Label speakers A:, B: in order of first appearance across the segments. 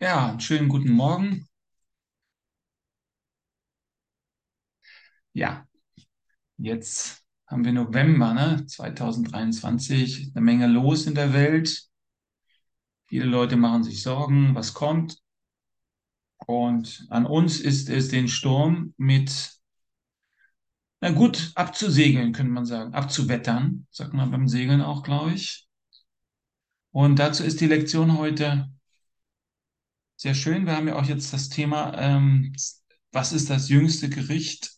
A: Ja, einen schönen guten Morgen. Ja, jetzt haben wir November, ne? 2023, eine Menge los in der Welt. Viele Leute machen sich Sorgen, was kommt. Und an uns ist es, den Sturm mit, na gut, abzusegeln, könnte man sagen, abzuwettern, sagt man beim Segeln auch, glaube ich. Und dazu ist die Lektion heute sehr schön. Wir haben ja auch jetzt das Thema, ähm, was ist das jüngste Gericht?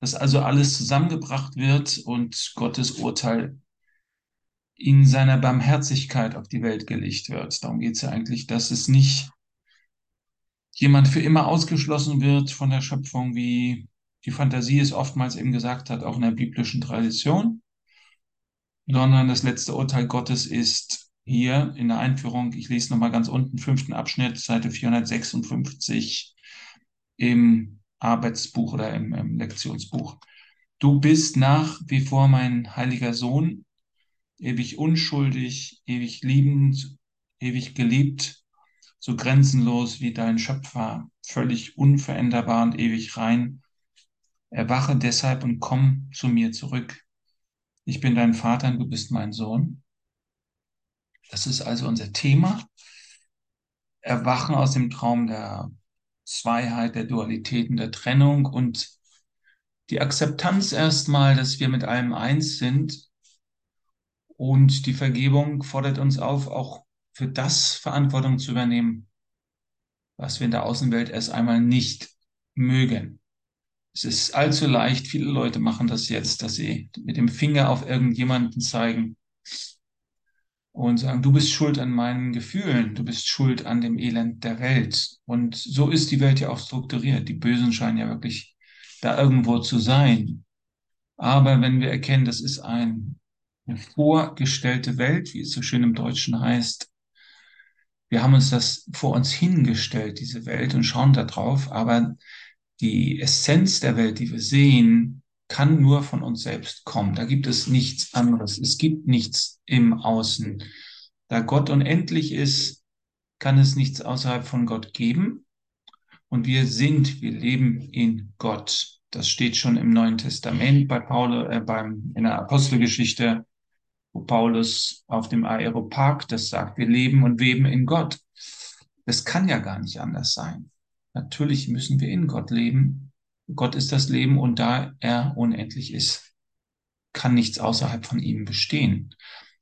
A: dass also alles zusammengebracht wird und Gottes Urteil in seiner Barmherzigkeit auf die Welt gelegt wird. Darum geht es ja eigentlich, dass es nicht jemand für immer ausgeschlossen wird von der Schöpfung, wie die Fantasie es oftmals eben gesagt hat, auch in der biblischen Tradition, sondern das letzte Urteil Gottes ist hier in der Einführung, ich lese nochmal ganz unten, fünften Abschnitt, Seite 456 im Arbeitsbuch oder im, im Lektionsbuch. Du bist nach wie vor mein heiliger Sohn, ewig unschuldig, ewig liebend, ewig geliebt, so grenzenlos wie dein Schöpfer, völlig unveränderbar und ewig rein. Erwache deshalb und komm zu mir zurück. Ich bin dein Vater und du bist mein Sohn. Das ist also unser Thema. Erwachen aus dem Traum der Zweiheit, der Dualitäten, der Trennung und die Akzeptanz erstmal, dass wir mit allem eins sind. Und die Vergebung fordert uns auf, auch für das Verantwortung zu übernehmen, was wir in der Außenwelt erst einmal nicht mögen. Es ist allzu leicht, viele Leute machen das jetzt, dass sie mit dem Finger auf irgendjemanden zeigen und sagen, du bist schuld an meinen Gefühlen, du bist schuld an dem Elend der Welt. Und so ist die Welt ja auch strukturiert. Die Bösen scheinen ja wirklich da irgendwo zu sein. Aber wenn wir erkennen, das ist ein, eine vorgestellte Welt, wie es so schön im Deutschen heißt, wir haben uns das vor uns hingestellt, diese Welt, und schauen da drauf, aber die Essenz der Welt, die wir sehen, kann nur von uns selbst kommen. Da gibt es nichts anderes. Es gibt nichts im Außen. Da Gott unendlich ist, kann es nichts außerhalb von Gott geben. Und wir sind, wir leben in Gott. Das steht schon im Neuen Testament bei Paulus, äh, beim, in der Apostelgeschichte, wo Paulus auf dem Aeropark das sagt, wir leben und weben in Gott. Das kann ja gar nicht anders sein. Natürlich müssen wir in Gott leben. Gott ist das Leben und da er unendlich ist, kann nichts außerhalb von ihm bestehen.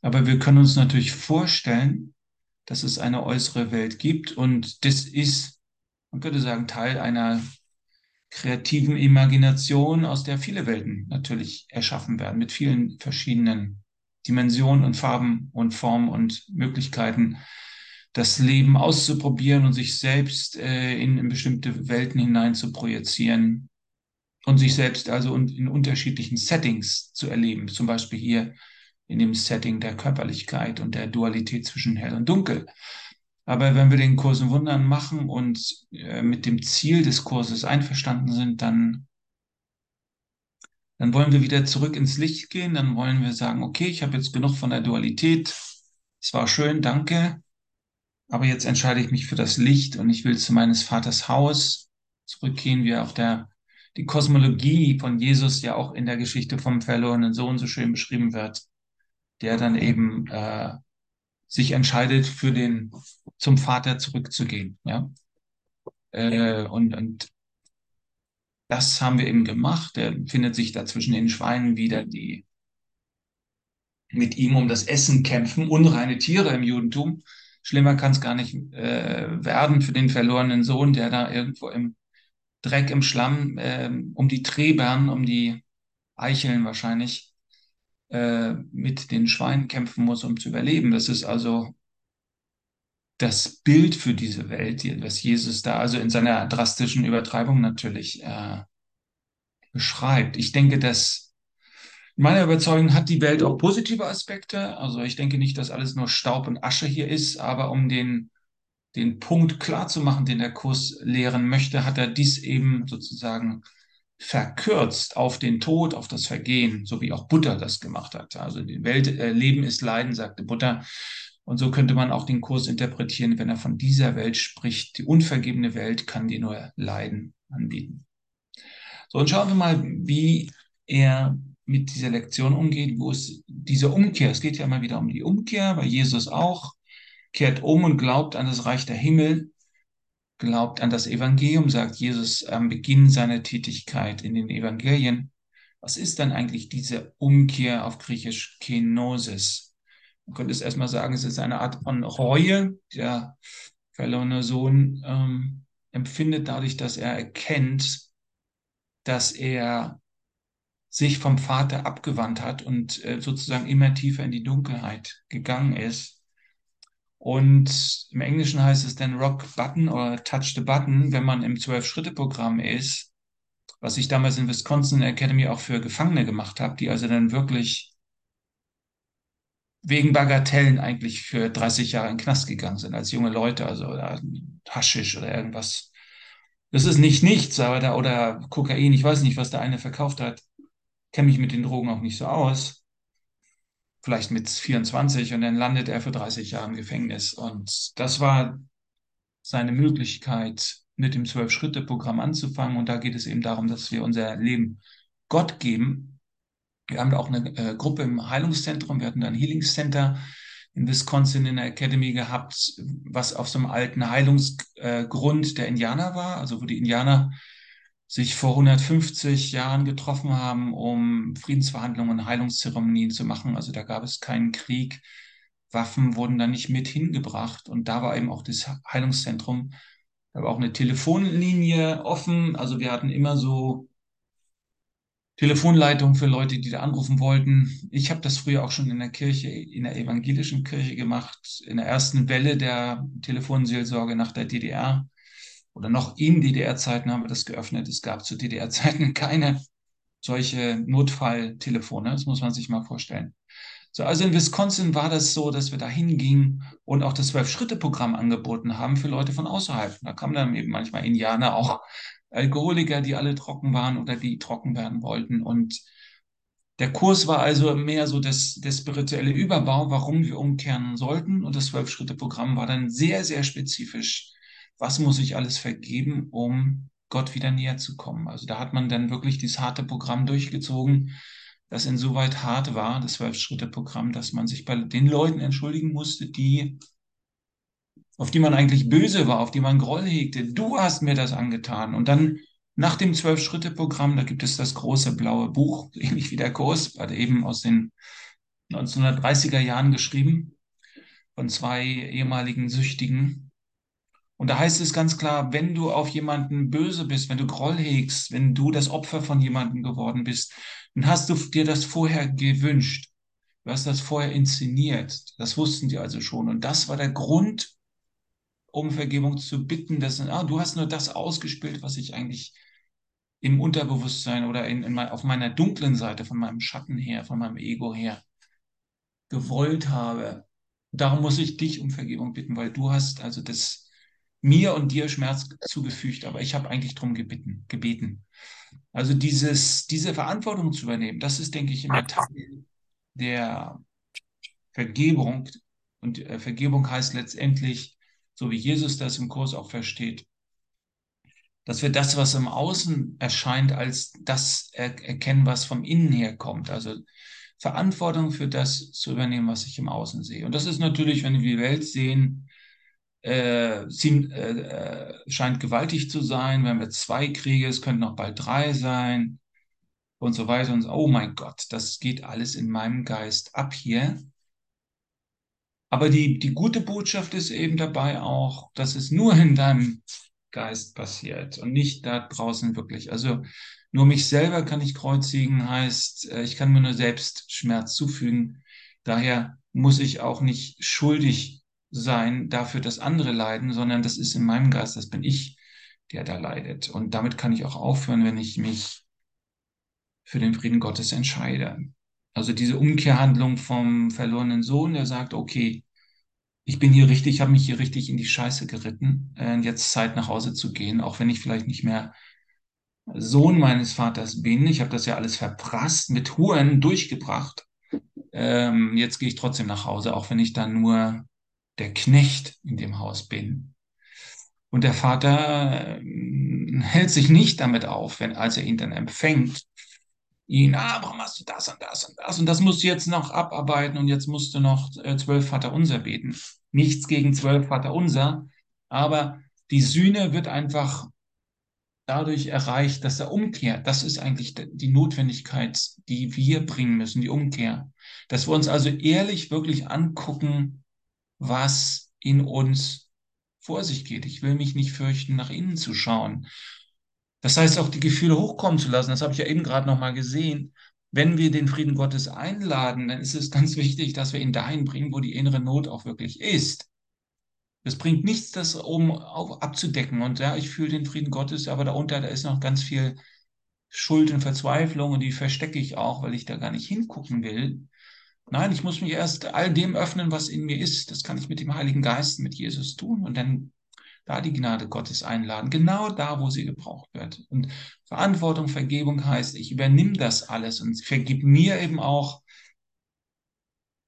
A: Aber wir können uns natürlich vorstellen, dass es eine äußere Welt gibt und das ist, man könnte sagen, Teil einer kreativen Imagination, aus der viele Welten natürlich erschaffen werden, mit vielen verschiedenen Dimensionen und Farben und Formen und Möglichkeiten, das Leben auszuprobieren und sich selbst äh, in, in bestimmte Welten hinein zu projizieren und sich selbst also in unterschiedlichen Settings zu erleben, zum Beispiel hier in dem Setting der Körperlichkeit und der Dualität zwischen hell und dunkel. Aber wenn wir den Kurs in Wundern machen und äh, mit dem Ziel des Kurses einverstanden sind, dann, dann wollen wir wieder zurück ins Licht gehen. Dann wollen wir sagen, okay, ich habe jetzt genug von der Dualität. Es war schön, danke. Aber jetzt entscheide ich mich für das Licht und ich will zu meines Vaters Haus zurückgehen, wie auf der die Kosmologie von Jesus ja auch in der Geschichte vom verlorenen Sohn so schön beschrieben wird, der dann eben äh, sich entscheidet, für den zum Vater zurückzugehen. Ja? Äh, und, und das haben wir eben gemacht. Er findet sich da zwischen den Schweinen wieder, die mit ihm um das Essen kämpfen, unreine Tiere im Judentum. Schlimmer kann es gar nicht äh, werden für den verlorenen Sohn, der da irgendwo im Dreck, im Schlamm äh, um die Trebern, um die Eicheln wahrscheinlich, äh, mit den Schweinen kämpfen muss, um zu überleben. Das ist also das Bild für diese Welt, was Jesus da also in seiner drastischen Übertreibung natürlich äh, beschreibt. Ich denke, dass meiner Überzeugung hat die Welt auch positive Aspekte. Also ich denke nicht, dass alles nur Staub und Asche hier ist, aber um den, den Punkt klar zu machen, den der Kurs lehren möchte, hat er dies eben sozusagen verkürzt auf den Tod, auf das Vergehen, so wie auch Buddha das gemacht hat. Also die Welt, äh, Leben ist Leiden, sagte Buddha. Und so könnte man auch den Kurs interpretieren, wenn er von dieser Welt spricht. Die unvergebene Welt kann dir nur Leiden anbieten. So, und schauen wir mal, wie er mit dieser Lektion umgeht, wo es diese Umkehr, es geht ja immer wieder um die Umkehr, bei Jesus auch, kehrt um und glaubt an das Reich der Himmel, glaubt an das Evangelium, sagt Jesus am Beginn seiner Tätigkeit in den Evangelien. Was ist dann eigentlich diese Umkehr auf Griechisch Kenosis? Man könnte es erstmal sagen, es ist eine Art von Reue. Der verlorene Sohn ähm, empfindet dadurch, dass er erkennt, dass er sich vom Vater abgewandt hat und äh, sozusagen immer tiefer in die Dunkelheit gegangen ist. Und im Englischen heißt es dann Rock Button oder Touch the Button, wenn man im Zwölf-Schritte-Programm ist, was ich damals in Wisconsin Academy auch für Gefangene gemacht habe, die also dann wirklich wegen Bagatellen eigentlich für 30 Jahre in den Knast gegangen sind, als junge Leute, also oder Haschisch oder irgendwas. Das ist nicht nichts, aber da, oder Kokain, ich weiß nicht, was der eine verkauft hat. Kenne mich mit den Drogen auch nicht so aus. Vielleicht mit 24 und dann landet er für 30 Jahre im Gefängnis. Und das war seine Möglichkeit, mit dem Zwölf-Schritte-Programm anzufangen. Und da geht es eben darum, dass wir unser Leben Gott geben wir haben da auch eine äh, Gruppe im Heilungszentrum. Wir hatten da ein Healing Center in Wisconsin in der Academy gehabt, was auf so einem alten Heilungsgrund äh, der Indianer war, also wo die Indianer sich vor 150 Jahren getroffen haben, um Friedensverhandlungen und Heilungszeremonien zu machen. Also da gab es keinen Krieg. Waffen wurden da nicht mit hingebracht. Und da war eben auch das Heilungszentrum. Da war auch eine Telefonlinie offen. Also wir hatten immer so Telefonleitung für Leute, die da anrufen wollten. Ich habe das früher auch schon in der Kirche, in der evangelischen Kirche gemacht, in der ersten Welle der Telefonseelsorge nach der DDR oder noch in DDR-Zeiten haben wir das geöffnet. Es gab zu DDR-Zeiten keine solche Notfalltelefone, das muss man sich mal vorstellen. So, also in Wisconsin war das so, dass wir da hingingen und auch das Zwölf-Schritte-Programm angeboten haben für Leute von außerhalb. Da kamen dann eben manchmal Indianer auch Alkoholiker, die alle trocken waren oder die trocken werden wollten. Und der Kurs war also mehr so das, der spirituelle Überbau, warum wir umkehren sollten. Und das Zwölf-Schritte-Programm war dann sehr, sehr spezifisch. Was muss ich alles vergeben, um Gott wieder näher zu kommen? Also da hat man dann wirklich dieses harte Programm durchgezogen, das insoweit hart war, das Zwölf-Schritte-Programm, dass man sich bei den Leuten entschuldigen musste, die auf die man eigentlich böse war, auf die man Groll hegte. Du hast mir das angetan. Und dann nach dem Zwölf-Schritte-Programm, da gibt es das große blaue Buch, ähnlich wie der Kurs, war eben aus den 1930er Jahren geschrieben, von zwei ehemaligen Süchtigen. Und da heißt es ganz klar, wenn du auf jemanden böse bist, wenn du Groll hegst, wenn du das Opfer von jemandem geworden bist, dann hast du dir das vorher gewünscht. Du hast das vorher inszeniert. Das wussten die also schon. Und das war der Grund, um Vergebung zu bitten, dass ah, du hast nur das ausgespielt, was ich eigentlich im Unterbewusstsein oder in, in mein, auf meiner dunklen Seite, von meinem Schatten her, von meinem Ego her gewollt habe. Darum muss ich dich um Vergebung bitten, weil du hast also das mir und dir Schmerz zugefügt, aber ich habe eigentlich darum gebeten, gebeten. Also dieses, diese Verantwortung zu übernehmen, das ist, denke ich, immer Teil der Vergebung. Und äh, Vergebung heißt letztendlich, so wie Jesus das im Kurs auch versteht, dass wir das, was im Außen erscheint, als das erkennen, was vom Innen her kommt. Also Verantwortung für das zu übernehmen, was ich im Außen sehe. Und das ist natürlich, wenn wir die Welt sehen, äh, ziemlich, äh, scheint gewaltig zu sein. Wenn wir zwei Kriege, es könnten noch bald drei sein und so weiter. Und so. Oh mein Gott, das geht alles in meinem Geist ab hier. Aber die, die gute Botschaft ist eben dabei auch, dass es nur in deinem Geist passiert und nicht da draußen wirklich. Also nur mich selber kann ich kreuzigen, heißt, äh, ich kann mir nur selbst Schmerz zufügen. Daher muss ich auch nicht schuldig sein dafür, dass andere leiden, sondern das ist in meinem Geist, das bin ich, der da leidet. Und damit kann ich auch aufhören, wenn ich mich für den Frieden Gottes entscheide. Also diese Umkehrhandlung vom verlorenen Sohn, der sagt, okay, ich bin hier richtig, ich habe mich hier richtig in die Scheiße geritten, äh, jetzt Zeit nach Hause zu gehen, auch wenn ich vielleicht nicht mehr Sohn meines Vaters bin. Ich habe das ja alles verprasst, mit Huren durchgebracht. Ähm, jetzt gehe ich trotzdem nach Hause, auch wenn ich dann nur der Knecht in dem Haus bin. Und der Vater äh, hält sich nicht damit auf, wenn als er ihn dann empfängt, ihn, ah, warum hast du das und das und das und das musst du jetzt noch abarbeiten und jetzt musst du noch äh, zwölf Vaterunser beten. Nichts gegen zwölf Vaterunser, aber die Sühne wird einfach dadurch erreicht, dass er umkehrt. Das ist eigentlich die Notwendigkeit, die wir bringen müssen, die Umkehr. Dass wir uns also ehrlich wirklich angucken, was in uns vor sich geht. Ich will mich nicht fürchten, nach innen zu schauen. Das heißt, auch die Gefühle hochkommen zu lassen. Das habe ich ja eben gerade nochmal gesehen. Wenn wir den Frieden Gottes einladen, dann ist es ganz wichtig, dass wir ihn dahin bringen, wo die innere Not auch wirklich ist. Es bringt nichts, das um auf, abzudecken. Und ja, ich fühle den Frieden Gottes, aber darunter, da ist noch ganz viel Schuld und Verzweiflung und die verstecke ich auch, weil ich da gar nicht hingucken will. Nein, ich muss mich erst all dem öffnen, was in mir ist. Das kann ich mit dem Heiligen Geist, mit Jesus tun und dann da die Gnade Gottes einladen, genau da, wo sie gebraucht wird. Und Verantwortung, Vergebung heißt, ich übernehme das alles und vergib mir eben auch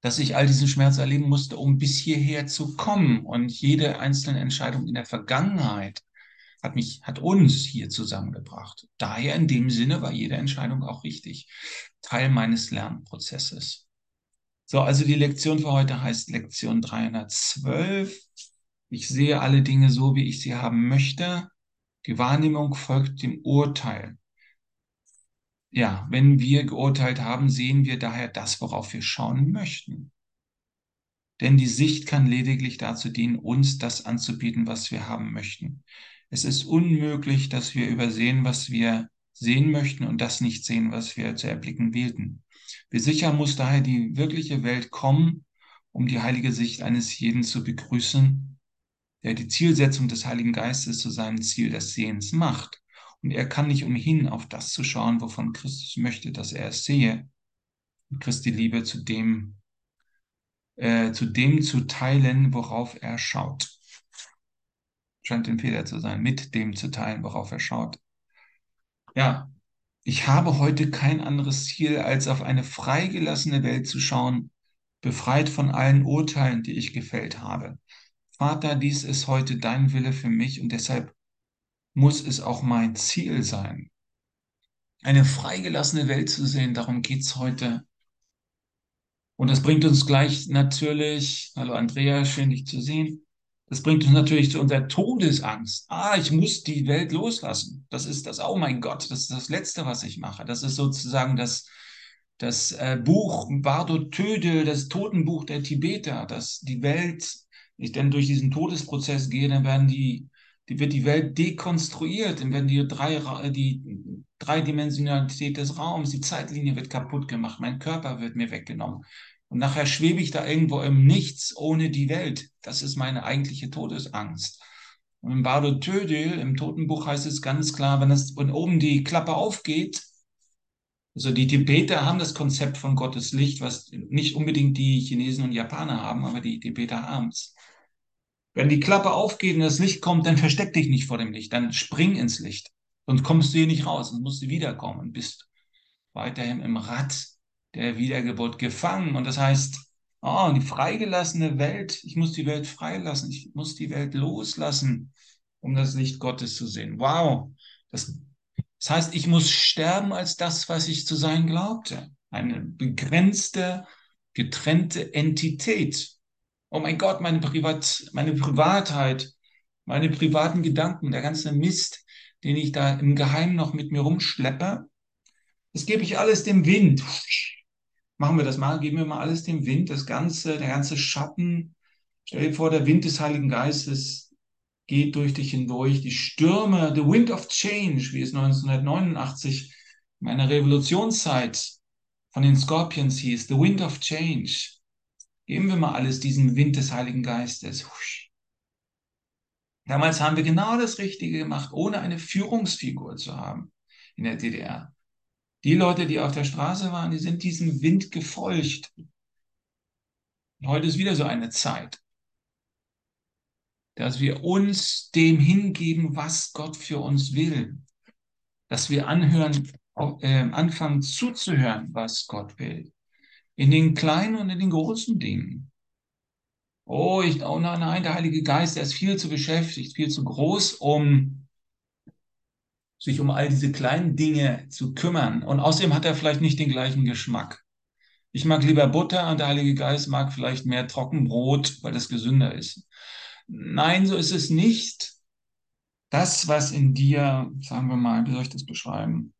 A: dass ich all diesen Schmerz erleben musste, um bis hierher zu kommen. Und jede einzelne Entscheidung in der Vergangenheit hat mich, hat uns hier zusammengebracht. Daher in dem Sinne war jede Entscheidung auch richtig. Teil meines Lernprozesses. So, also die Lektion für heute heißt Lektion 312. Ich sehe alle Dinge so, wie ich sie haben möchte. Die Wahrnehmung folgt dem Urteil. Ja, wenn wir geurteilt haben, sehen wir daher das, worauf wir schauen möchten. Denn die Sicht kann lediglich dazu dienen, uns das anzubieten, was wir haben möchten. Es ist unmöglich, dass wir übersehen, was wir sehen möchten und das nicht sehen, was wir zu erblicken wählten. Wie sicher muss daher die wirkliche Welt kommen, um die heilige Sicht eines jeden zu begrüßen, der die Zielsetzung des Heiligen Geistes zu seinem Ziel des Sehens macht. Und er kann nicht umhin, auf das zu schauen, wovon Christus möchte, dass er es sehe. Und Christi Liebe zu dem, äh, zu dem zu teilen, worauf er schaut. Scheint ein Fehler zu sein, mit dem zu teilen, worauf er schaut. Ja, ich habe heute kein anderes Ziel, als auf eine freigelassene Welt zu schauen, befreit von allen Urteilen, die ich gefällt habe. Vater, dies ist heute dein Wille für mich und deshalb muss es auch mein Ziel sein. Eine freigelassene Welt zu sehen, darum geht es heute. Und das bringt uns gleich natürlich, hallo Andrea, schön dich zu sehen. Das bringt uns natürlich zu unserer Todesangst. Ah, ich muss die Welt loslassen. Das ist das, oh mein Gott, das ist das Letzte, was ich mache. Das ist sozusagen das, das äh, Buch Bardo Tödel, das Totenbuch der Tibeter, dass die Welt, ich denn durch diesen Todesprozess gehe, dann werden die die wird die Welt dekonstruiert, dann werden die, drei, die Dreidimensionalität des Raums, die Zeitlinie wird kaputt gemacht, mein Körper wird mir weggenommen. Und nachher schwebe ich da irgendwo im Nichts ohne die Welt. Das ist meine eigentliche Todesangst. Und im Bardo Tödel, im Totenbuch heißt es ganz klar, wenn es von oben die Klappe aufgeht, also die Tibeter haben das Konzept von Gottes Licht, was nicht unbedingt die Chinesen und Japaner haben, aber die Tibeter haben es. Wenn die Klappe aufgeht und das Licht kommt, dann versteck dich nicht vor dem Licht, dann spring ins Licht. Sonst kommst du hier nicht raus, sonst musst du wiederkommen und bist weiterhin im Rad der Wiedergeburt gefangen. Und das heißt, oh, die freigelassene Welt, ich muss die Welt freilassen, ich muss die Welt loslassen, um das Licht Gottes zu sehen. Wow. Das, das heißt, ich muss sterben als das, was ich zu sein glaubte. Eine begrenzte, getrennte Entität oh mein Gott, meine, Privat, meine Privatheit, meine privaten Gedanken, der ganze Mist, den ich da im Geheimen noch mit mir rumschleppe, das gebe ich alles dem Wind. Machen wir das mal, geben wir mal alles dem Wind, das ganze, der ganze Schatten. Stell dir vor, der Wind des Heiligen Geistes geht durch dich hindurch. Die Stürme, the wind of change, wie es 1989 in meiner Revolutionszeit von den Scorpions hieß, the wind of change. Geben wir mal alles diesem Wind des Heiligen Geistes. Damals haben wir genau das Richtige gemacht, ohne eine Führungsfigur zu haben in der DDR. Die Leute, die auf der Straße waren, die sind diesem Wind gefolgt. heute ist wieder so eine Zeit, dass wir uns dem hingeben, was Gott für uns will. Dass wir anhören, äh, anfangen zuzuhören, was Gott will in den kleinen und in den großen Dingen. oh, ich, oh nein, nein, der Heilige Geist, der ist viel zu beschäftigt, viel zu groß, um sich um all diese kleinen Dinge zu kümmern. Und außerdem hat er vielleicht nicht den gleichen Geschmack. Ich mag lieber Butter und der Heilige Geist mag vielleicht mehr Trockenbrot, weil das gesünder ist. Nein, so ist es nicht. Das, was in dir, sagen wir mal, wie soll ich das beschreiben?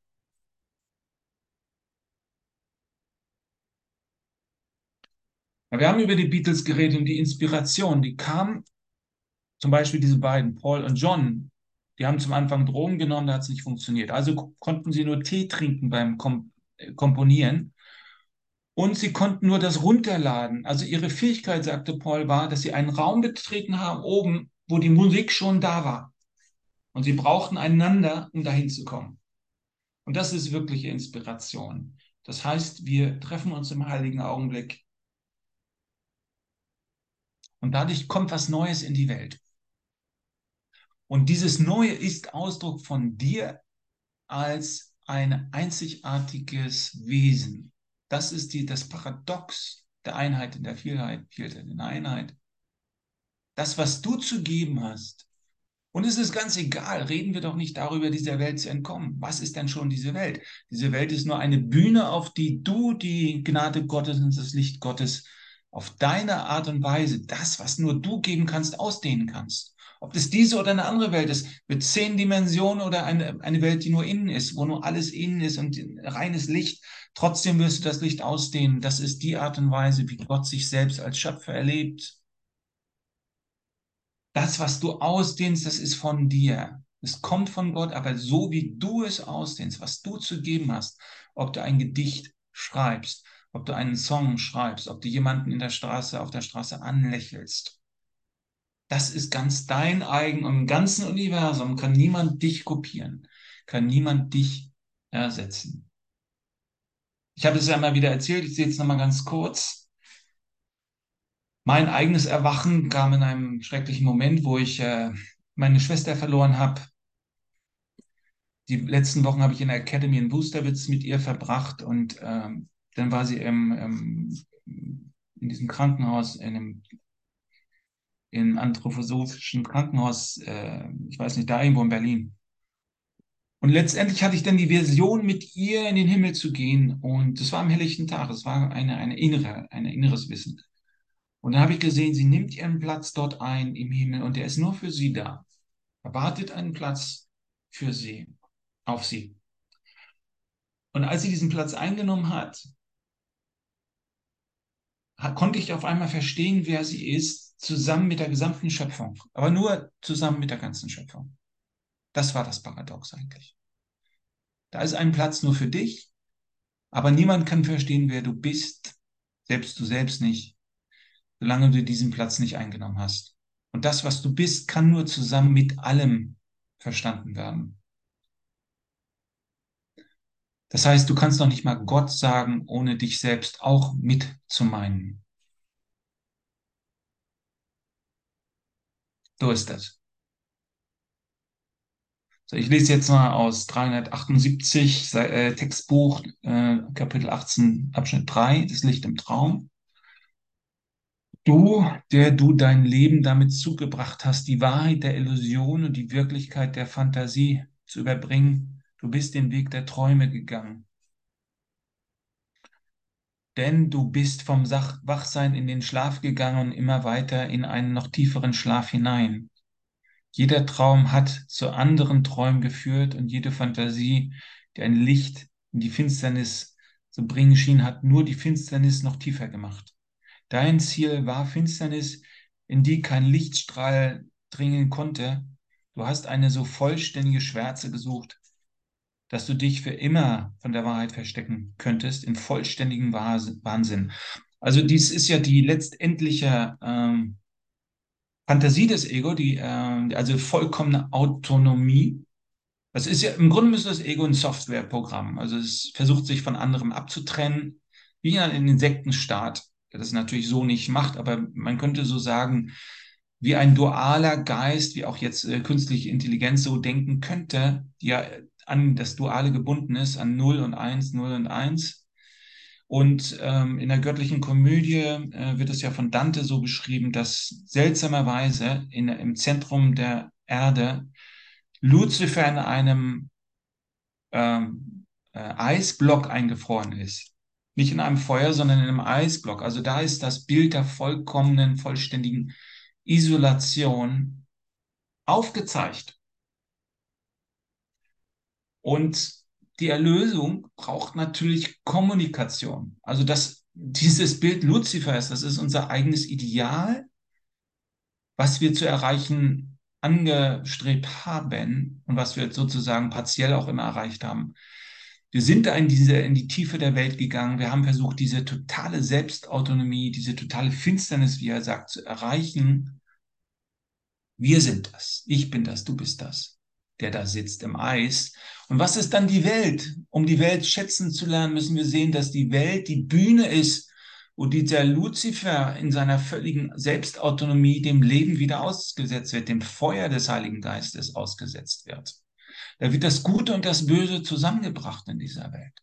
A: Ja, wir haben über die Beatles geredet und die Inspiration, die kam, zum Beispiel diese beiden, Paul und John, die haben zum Anfang Drogen genommen, da hat es nicht funktioniert. Also konnten sie nur Tee trinken beim Kom äh, Komponieren und sie konnten nur das runterladen. Also ihre Fähigkeit, sagte Paul, war, dass sie einen Raum betreten haben oben, wo die Musik schon da war. Und sie brauchten einander, um dahin zu kommen. Und das ist wirkliche Inspiration. Das heißt, wir treffen uns im heiligen Augenblick und dadurch kommt was Neues in die Welt. Und dieses Neue ist Ausdruck von dir als ein einzigartiges Wesen. Das ist die, das Paradox der Einheit in der Vielheit, Vielheit in der Einheit. Das, was du zu geben hast. Und es ist ganz egal, reden wir doch nicht darüber, dieser Welt zu entkommen. Was ist denn schon diese Welt? Diese Welt ist nur eine Bühne, auf die du die Gnade Gottes und das Licht Gottes auf deine Art und Weise, das, was nur du geben kannst, ausdehnen kannst. Ob das diese oder eine andere Welt ist, mit zehn Dimensionen oder eine, eine Welt, die nur innen ist, wo nur alles innen ist und reines Licht, trotzdem wirst du das Licht ausdehnen. Das ist die Art und Weise, wie Gott sich selbst als Schöpfer erlebt. Das, was du ausdehnst, das ist von dir. Es kommt von Gott, aber so wie du es ausdehnst, was du zu geben hast, ob du ein Gedicht schreibst, ob du einen Song schreibst, ob du jemanden in der Straße, auf der Straße anlächelst, das ist ganz dein eigen und im ganzen Universum kann niemand dich kopieren, kann niemand dich ersetzen. Ich habe es ja immer wieder erzählt, ich sehe jetzt nochmal ganz kurz. Mein eigenes Erwachen kam in einem schrecklichen Moment, wo ich äh, meine Schwester verloren habe. Die letzten Wochen habe ich in der Academy in Boosterwitz mit ihr verbracht und ähm, dann war sie im, im, in diesem Krankenhaus, in einem im anthroposophischen Krankenhaus, äh, ich weiß nicht, da irgendwo in Berlin. Und letztendlich hatte ich dann die Version, mit ihr in den Himmel zu gehen. Und es war am helllichten Tag. Es war eine, eine innere, ein inneres Wissen. Und dann habe ich gesehen, sie nimmt ihren Platz dort ein im Himmel und der ist nur für sie da. Erwartet einen Platz für sie, auf sie. Und als sie diesen Platz eingenommen hat, konnte ich auf einmal verstehen, wer sie ist, zusammen mit der gesamten Schöpfung. Aber nur zusammen mit der ganzen Schöpfung. Das war das Paradox eigentlich. Da ist ein Platz nur für dich, aber niemand kann verstehen, wer du bist, selbst du selbst nicht, solange du diesen Platz nicht eingenommen hast. Und das, was du bist, kann nur zusammen mit allem verstanden werden. Das heißt, du kannst noch nicht mal Gott sagen, ohne dich selbst auch mit So ist das. So, ich lese jetzt mal aus 378 äh, Textbuch, äh, Kapitel 18, Abschnitt 3, das Licht im Traum. Du, der du dein Leben damit zugebracht hast, die Wahrheit der Illusion und die Wirklichkeit der Fantasie zu überbringen, Du bist den Weg der Träume gegangen. Denn du bist vom Wachsein in den Schlaf gegangen und immer weiter in einen noch tieferen Schlaf hinein. Jeder Traum hat zu anderen Träumen geführt und jede Fantasie, die ein Licht in die Finsternis zu bringen schien, hat nur die Finsternis noch tiefer gemacht. Dein Ziel war Finsternis, in die kein Lichtstrahl dringen konnte. Du hast eine so vollständige Schwärze gesucht, dass du dich für immer von der Wahrheit verstecken könntest, in vollständigem Wahnsinn. Also dies ist ja die letztendliche ähm, Fantasie des Ego, die, äh, also vollkommene Autonomie. Das ist ja, im Grunde ist das Ego ein Softwareprogramm. Also es versucht sich von anderem abzutrennen, wie ein Insektenstaat, der das natürlich so nicht macht, aber man könnte so sagen, wie ein dualer Geist, wie auch jetzt äh, künstliche Intelligenz so denken könnte, die ja an das Duale gebunden ist, an 0 und 1, 0 und 1. Und ähm, in der göttlichen Komödie äh, wird es ja von Dante so beschrieben, dass seltsamerweise in, im Zentrum der Erde Luzifer in einem ähm, äh, Eisblock eingefroren ist. Nicht in einem Feuer, sondern in einem Eisblock. Also da ist das Bild der vollkommenen, vollständigen Isolation aufgezeigt. Und die Erlösung braucht natürlich Kommunikation. Also das, dieses Bild Luzifers, das ist unser eigenes Ideal, was wir zu erreichen angestrebt haben und was wir sozusagen partiell auch immer erreicht haben. Wir sind da in diese, in die Tiefe der Welt gegangen. Wir haben versucht, diese totale Selbstautonomie, diese totale Finsternis, wie er sagt, zu erreichen. Wir sind das. Ich bin das. Du bist das, der da sitzt im Eis. Und was ist dann die Welt? Um die Welt schätzen zu lernen, müssen wir sehen, dass die Welt die Bühne ist, wo dieser Luzifer in seiner völligen Selbstautonomie dem Leben wieder ausgesetzt wird, dem Feuer des Heiligen Geistes ausgesetzt wird. Da wird das Gute und das Böse zusammengebracht in dieser Welt.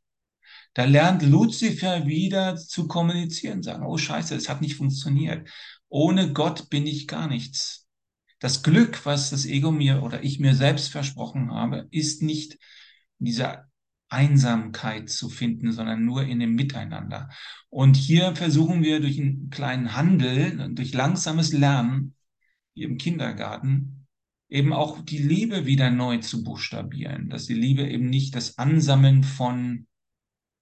A: Da lernt Luzifer wieder zu kommunizieren, sagen, oh scheiße, es hat nicht funktioniert. Ohne Gott bin ich gar nichts. Das Glück, was das Ego mir oder ich mir selbst versprochen habe, ist nicht in dieser Einsamkeit zu finden, sondern nur in dem Miteinander. Und hier versuchen wir durch einen kleinen Handel, durch langsames Lernen, im Kindergarten, eben auch die Liebe wieder neu zu buchstabieren, dass die Liebe eben nicht das Ansammeln von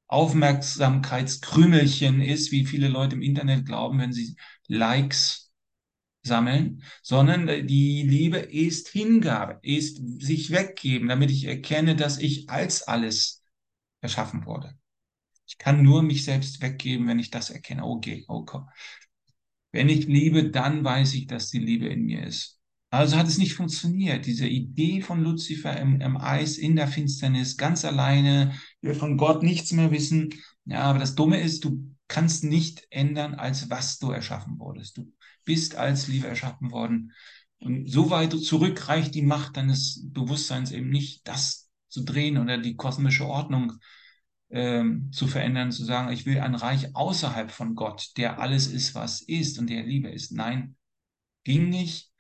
A: Aufmerksamkeitskrümelchen ist, wie viele Leute im Internet glauben, wenn sie Likes sammeln, sondern die Liebe ist Hingabe, ist sich weggeben, damit ich erkenne, dass ich als alles erschaffen wurde. Ich kann nur mich selbst weggeben, wenn ich das erkenne. Okay, okay. Wenn ich liebe, dann weiß ich, dass die Liebe in mir ist. Also hat es nicht funktioniert. Diese Idee von Luzifer im, im Eis, in der Finsternis, ganz alleine, wir von Gott nichts mehr wissen. Ja, aber das Dumme ist, du kannst nicht ändern, als was du erschaffen wurdest. Du bist als Liebe erschaffen worden. Und so weit zurück reicht die Macht deines Bewusstseins eben nicht, das zu drehen oder die kosmische Ordnung ähm, zu verändern, zu sagen, ich will ein Reich außerhalb von Gott, der alles ist, was ist und der Liebe ist. Nein, ging nicht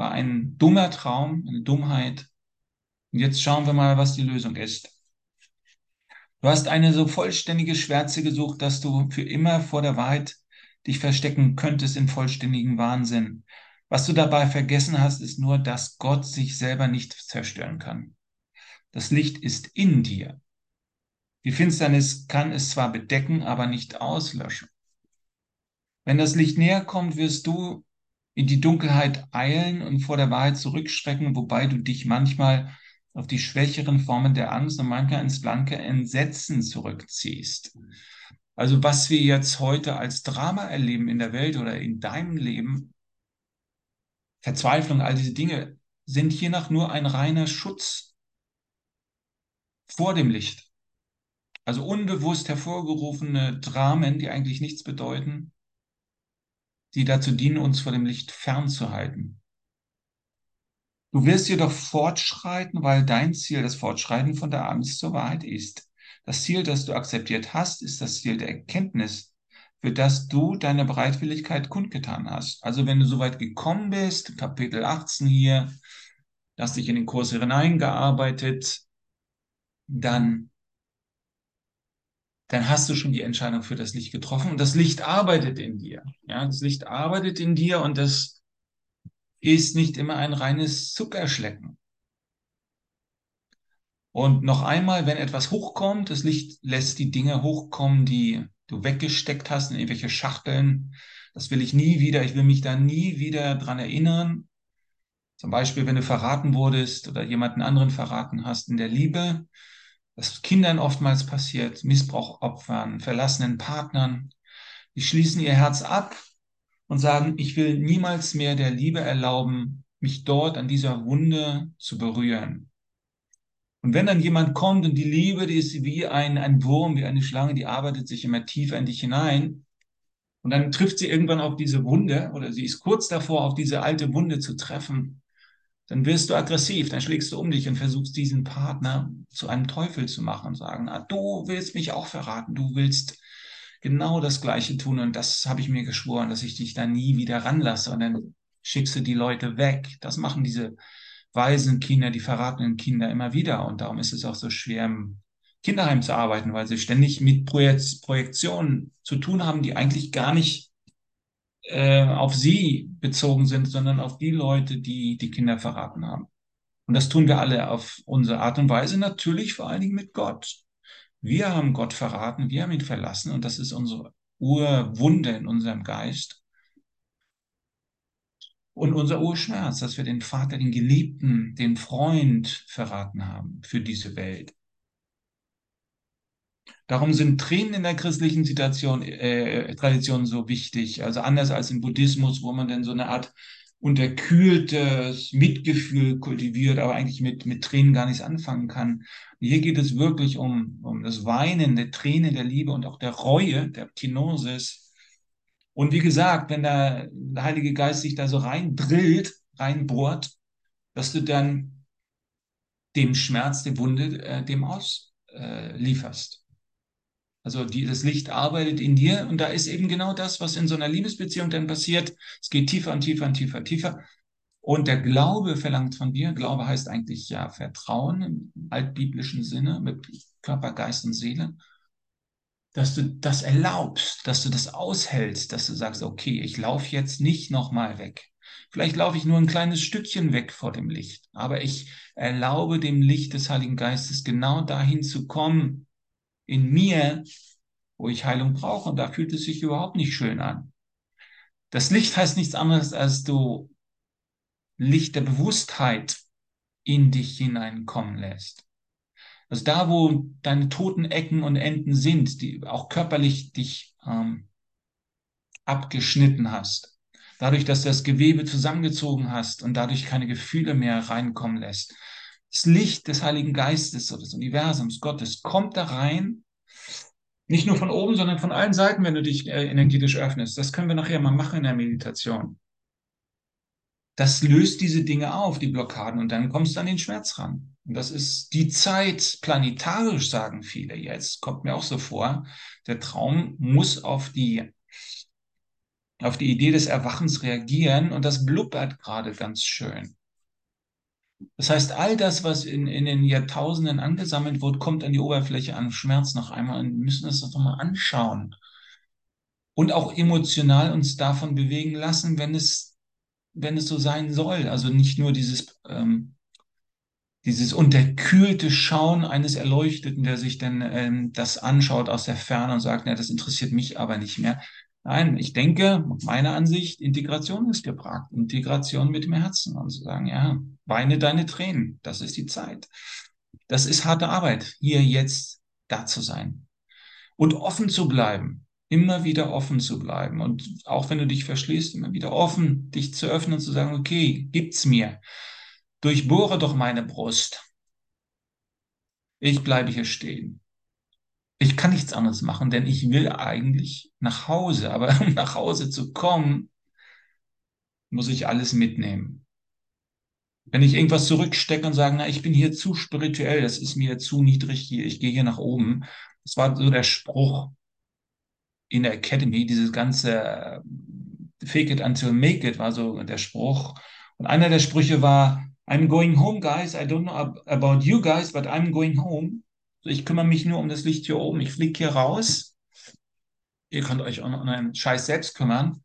A: war ein dummer Traum, eine Dummheit. Und jetzt schauen wir mal, was die Lösung ist. Du hast eine so vollständige Schwärze gesucht, dass du für immer vor der Wahrheit dich verstecken könntest in vollständigen Wahnsinn. Was du dabei vergessen hast, ist nur, dass Gott sich selber nicht zerstören kann. Das Licht ist in dir. Die Finsternis kann es zwar bedecken, aber nicht auslöschen. Wenn das Licht näher kommt, wirst du in die Dunkelheit eilen und vor der Wahrheit zurückschrecken, wobei du dich manchmal auf die schwächeren Formen der Angst und manchmal ins blanke Entsetzen zurückziehst. Also was wir jetzt heute als Drama erleben in der Welt oder in deinem Leben, Verzweiflung, all diese Dinge, sind hiernach nur ein reiner Schutz vor dem Licht. Also unbewusst hervorgerufene Dramen, die eigentlich nichts bedeuten, die dazu dienen, uns vor dem Licht fernzuhalten. Du wirst jedoch fortschreiten, weil dein Ziel das Fortschreiten von der Angst zur Wahrheit ist. Das Ziel, das du akzeptiert hast, ist das Ziel der Erkenntnis, für das du deine Bereitwilligkeit kundgetan hast. Also wenn du soweit gekommen bist, Kapitel 18 hier, hast dich in den Kurs hineingearbeitet, dann dann hast du schon die Entscheidung für das Licht getroffen und das Licht arbeitet in dir. Ja, das Licht arbeitet in dir und das ist nicht immer ein reines Zuckerschlecken. Und noch einmal, wenn etwas hochkommt, das Licht lässt die Dinge hochkommen, die du weggesteckt hast in irgendwelche Schachteln. Das will ich nie wieder. Ich will mich da nie wieder dran erinnern. Zum Beispiel, wenn du verraten wurdest oder jemanden anderen verraten hast in der Liebe, was Kindern oftmals passiert, Missbrauchopfern, verlassenen Partnern. Die schließen ihr Herz ab und sagen, ich will niemals mehr der Liebe erlauben, mich dort an dieser Wunde zu berühren. Und wenn dann jemand kommt und die Liebe, die ist wie ein, ein Wurm, wie eine Schlange, die arbeitet sich immer tiefer in dich hinein. Und dann trifft sie irgendwann auf diese Wunde oder sie ist kurz davor, auf diese alte Wunde zu treffen dann wirst du aggressiv, dann schlägst du um dich und versuchst diesen Partner zu einem Teufel zu machen und sagen, ah, du willst mich auch verraten, du willst genau das Gleiche tun. Und das habe ich mir geschworen, dass ich dich da nie wieder ranlasse. Und dann schickst du die Leute weg. Das machen diese weisen Kinder, die verratenen Kinder immer wieder. Und darum ist es auch so schwer, im Kinderheim zu arbeiten, weil sie ständig mit Projektionen zu tun haben, die eigentlich gar nicht äh, auf sie bezogen sind, sondern auf die Leute, die die Kinder verraten haben. Und das tun wir alle auf unsere Art und Weise, natürlich vor allen Dingen mit Gott. Wir haben Gott verraten, wir haben ihn verlassen und das ist unsere Urwunde in unserem Geist. Und unser Urschmerz, dass wir den Vater, den Geliebten, den Freund verraten haben für diese Welt. Darum sind Tränen in der christlichen Situation, äh, Tradition so wichtig. Also anders als im Buddhismus, wo man dann so eine Art unterkühltes Mitgefühl kultiviert, aber eigentlich mit, mit Tränen gar nichts anfangen kann. Hier geht es wirklich um, um das Weinen, der Tränen der Liebe und auch der Reue, der Ptinosis. Und wie gesagt, wenn der, Heilige Geist sich da so reindrillt, reinbohrt, dass du dann dem Schmerz, der Wunde, äh, dem auslieferst. Äh, also die, das Licht arbeitet in dir und da ist eben genau das, was in so einer Liebesbeziehung dann passiert. Es geht tiefer und tiefer und tiefer, tiefer. Und der Glaube verlangt von dir, Glaube heißt eigentlich ja Vertrauen im altbiblischen Sinne mit Körper, Geist und Seele, dass du das erlaubst, dass du das aushältst, dass du sagst, okay, ich laufe jetzt nicht nochmal weg. Vielleicht laufe ich nur ein kleines Stückchen weg vor dem Licht, aber ich erlaube dem Licht des Heiligen Geistes genau dahin zu kommen, in mir, wo ich Heilung brauche. Und da fühlt es sich überhaupt nicht schön an. Das Licht heißt nichts anderes, als du Licht der Bewusstheit in dich hineinkommen lässt. Also da, wo deine toten Ecken und Enden sind, die auch körperlich dich ähm, abgeschnitten hast, dadurch, dass du das Gewebe zusammengezogen hast und dadurch keine Gefühle mehr reinkommen lässt, das Licht des Heiligen Geistes oder des Universums, Gottes, kommt da rein. Nicht nur von oben, sondern von allen Seiten, wenn du dich äh, energetisch öffnest. Das können wir nachher mal machen in der Meditation. Das löst diese Dinge auf, die Blockaden, und dann kommst du an den Schmerz ran. Und das ist die Zeit, planetarisch sagen viele jetzt, kommt mir auch so vor. Der Traum muss auf die, auf die Idee des Erwachens reagieren und das blubbert gerade ganz schön. Das heißt, all das, was in, in den Jahrtausenden angesammelt wird, kommt an die Oberfläche an Schmerz noch einmal und wir müssen das doch mal anschauen. Und auch emotional uns davon bewegen lassen, wenn es, wenn es so sein soll. Also nicht nur dieses, ähm, dieses unterkühlte Schauen eines Erleuchteten, der sich dann ähm, das anschaut aus der Ferne und sagt, na, das interessiert mich aber nicht mehr, Nein, ich denke, meiner Ansicht, Integration ist gefragt. Integration mit dem Herzen und zu sagen, ja, weine deine Tränen. Das ist die Zeit. Das ist harte Arbeit, hier jetzt da zu sein. Und offen zu bleiben. Immer wieder offen zu bleiben. Und auch wenn du dich verschließt, immer wieder offen, dich zu öffnen und zu sagen, okay, gibt's mir. Durchbohre doch meine Brust. Ich bleibe hier stehen ich kann nichts anderes machen, denn ich will eigentlich nach Hause. Aber um nach Hause zu kommen, muss ich alles mitnehmen. Wenn ich irgendwas zurückstecke und sage, na, ich bin hier zu spirituell, das ist mir zu niedrig hier, ich gehe hier nach oben. Das war so der Spruch in der Academy, dieses ganze äh, Fake it until make it war so der Spruch. Und einer der Sprüche war, I'm going home, guys. I don't know about you guys, but I'm going home. Ich kümmere mich nur um das Licht hier oben. Ich fliege hier raus. Ihr könnt euch um einen Scheiß selbst kümmern.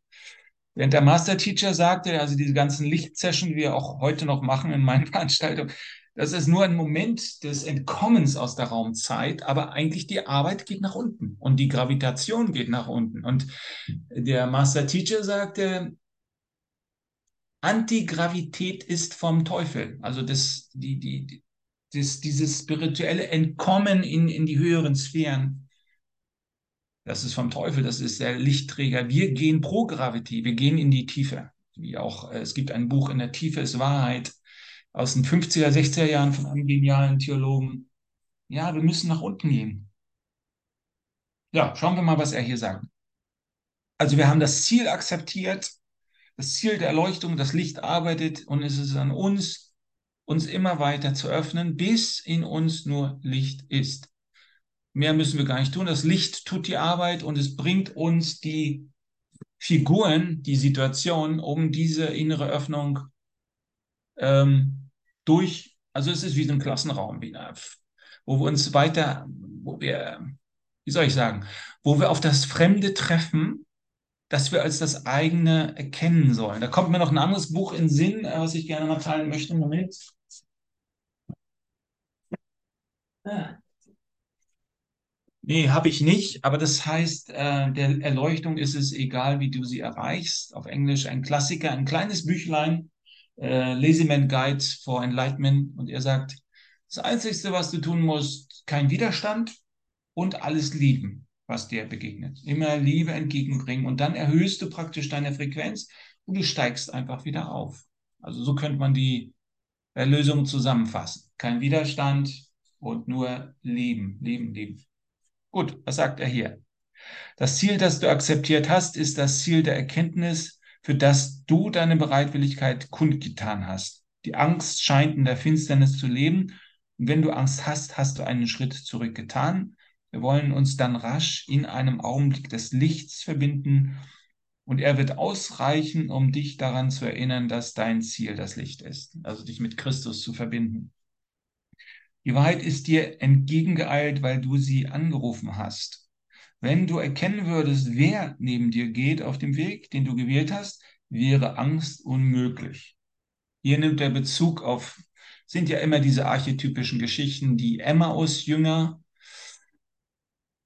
A: Während der Master Teacher sagte, also diese ganzen Lichtsession, die wir auch heute noch machen in meinen Veranstaltungen, das ist nur ein Moment des Entkommens aus der Raumzeit, aber eigentlich die Arbeit geht nach unten und die Gravitation geht nach unten. Und der Master Teacher sagte, Antigravität ist vom Teufel. Also das, die, die, das, dieses spirituelle Entkommen in, in die höheren Sphären, das ist vom Teufel, das ist der Lichtträger. Wir gehen pro Gravity, wir gehen in die Tiefe. Wie auch, äh, es gibt ein Buch in der Tiefe ist Wahrheit aus den 50er, 60er Jahren von einem genialen Theologen. Ja, wir müssen nach unten gehen. Ja, schauen wir mal, was er hier sagt. Also wir haben das Ziel akzeptiert, das Ziel der Erleuchtung, das Licht arbeitet und es ist an uns, uns immer weiter zu öffnen, bis in uns nur Licht ist. Mehr müssen wir gar nicht tun. Das Licht tut die Arbeit und es bringt uns die Figuren, die Situation, um diese innere Öffnung ähm, durch, also es ist wie so ein Klassenraum, wie wo wir uns weiter, wo wir, wie soll ich sagen, wo wir auf das Fremde treffen, das wir als das eigene erkennen sollen. Da kommt mir noch ein anderes Buch in Sinn, äh, was ich gerne mal teilen möchte. Moment. Ja. Nee, habe ich nicht, aber das heißt, äh, der Erleuchtung ist es egal, wie du sie erreichst. Auf Englisch ein Klassiker, ein kleines Büchlein, äh, Lazyman Guide for Enlightenment. Und er sagt, das Einzige, was du tun musst, kein Widerstand und alles lieben, was dir begegnet. Immer Liebe entgegenbringen und dann erhöhst du praktisch deine Frequenz und du steigst einfach wieder auf. Also so könnte man die Erlösung zusammenfassen. Kein Widerstand und nur lieben, lieben, lieben. Gut, was sagt er hier? Das Ziel, das du akzeptiert hast, ist das Ziel der Erkenntnis, für das du deine Bereitwilligkeit kundgetan hast. Die Angst scheint in der Finsternis zu leben. Und wenn du Angst hast, hast du einen Schritt zurückgetan. Wir wollen uns dann rasch in einem Augenblick des Lichts verbinden und er wird ausreichen, um dich daran zu erinnern, dass dein Ziel das Licht ist, also dich mit Christus zu verbinden. Die Wahrheit ist dir entgegengeeilt, weil du sie angerufen hast. Wenn du erkennen würdest, wer neben dir geht auf dem Weg, den du gewählt hast, wäre Angst unmöglich. Hier nimmt er Bezug auf, sind ja immer diese archetypischen Geschichten, die Emmaus-Jünger,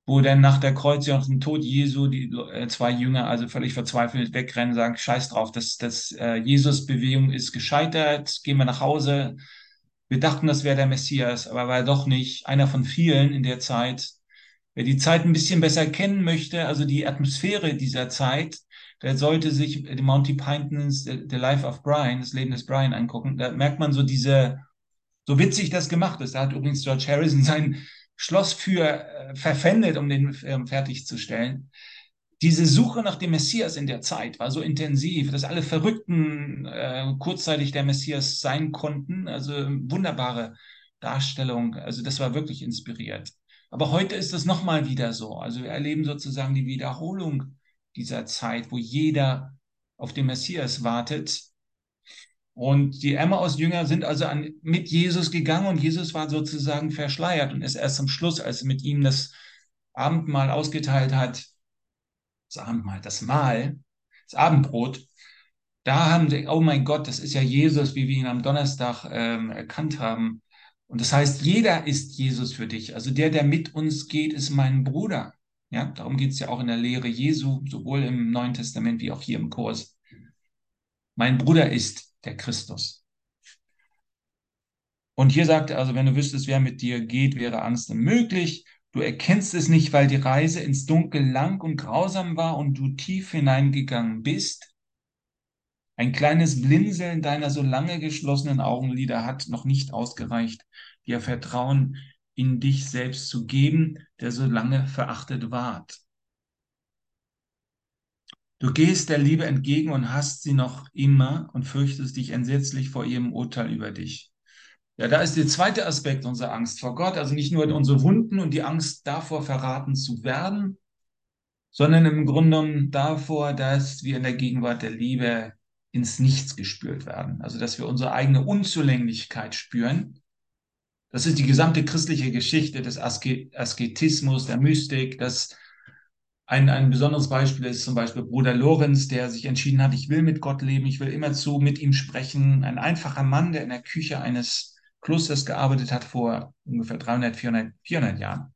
A: wo dann nach der Kreuzigung, nach dem Tod Jesu, die äh, zwei Jünger also völlig verzweifelt wegrennen, sagen, scheiß drauf, das, das äh, Jesus-Bewegung ist gescheitert, gehen wir nach Hause, wir dachten, das wäre der Messias, aber war doch nicht. Einer von vielen in der Zeit. Wer die Zeit ein bisschen besser kennen möchte, also die Atmosphäre dieser Zeit, der sollte sich die Monty Pythons The Life of Brian, das Leben des Brian angucken. Da merkt man so diese, so witzig das gemacht ist. Da hat übrigens George Harrison sein Schloss für äh, verpfändet, um den Film fertigzustellen diese Suche nach dem Messias in der Zeit war so intensiv, dass alle Verrückten äh, kurzzeitig der Messias sein konnten. Also wunderbare Darstellung. Also das war wirklich inspiriert. Aber heute ist es nochmal wieder so. Also wir erleben sozusagen die Wiederholung dieser Zeit, wo jeder auf den Messias wartet. Und die Emmaus-Jünger sind also an, mit Jesus gegangen und Jesus war sozusagen verschleiert und ist erst zum Schluss, als er mit ihm das Abendmahl ausgeteilt hat, das Abendmahl, das Mahl, das Abendbrot, da haben sie, oh mein Gott, das ist ja Jesus, wie wir ihn am Donnerstag ähm, erkannt haben. Und das heißt, jeder ist Jesus für dich. Also der, der mit uns geht, ist mein Bruder. Ja, darum geht es ja auch in der Lehre Jesu, sowohl im Neuen Testament wie auch hier im Kurs. Mein Bruder ist der Christus. Und hier sagt er also, wenn du wüsstest, wer mit dir geht, wäre Angst unmöglich. Du erkennst es nicht, weil die Reise ins Dunkel lang und grausam war und du tief hineingegangen bist. Ein kleines Blinzeln deiner so lange geschlossenen Augenlider hat noch nicht ausgereicht, dir Vertrauen in dich selbst zu geben, der so lange verachtet ward. Du gehst der Liebe entgegen und hast sie noch immer und fürchtest dich entsetzlich vor ihrem Urteil über dich. Ja, da ist der zweite Aspekt unserer Angst vor Gott, also nicht nur unsere Wunden und die Angst davor, verraten zu werden, sondern im Grunde genommen davor, dass wir in der Gegenwart der Liebe ins Nichts gespürt werden. Also, dass wir unsere eigene Unzulänglichkeit spüren. Das ist die gesamte christliche Geschichte des Asketismus, der Mystik. Das ein, ein besonderes Beispiel ist zum Beispiel Bruder Lorenz, der sich entschieden hat, ich will mit Gott leben, ich will immerzu mit ihm sprechen. Ein einfacher Mann, der in der Küche eines Klosters gearbeitet hat vor ungefähr 300, 400, 400 Jahren.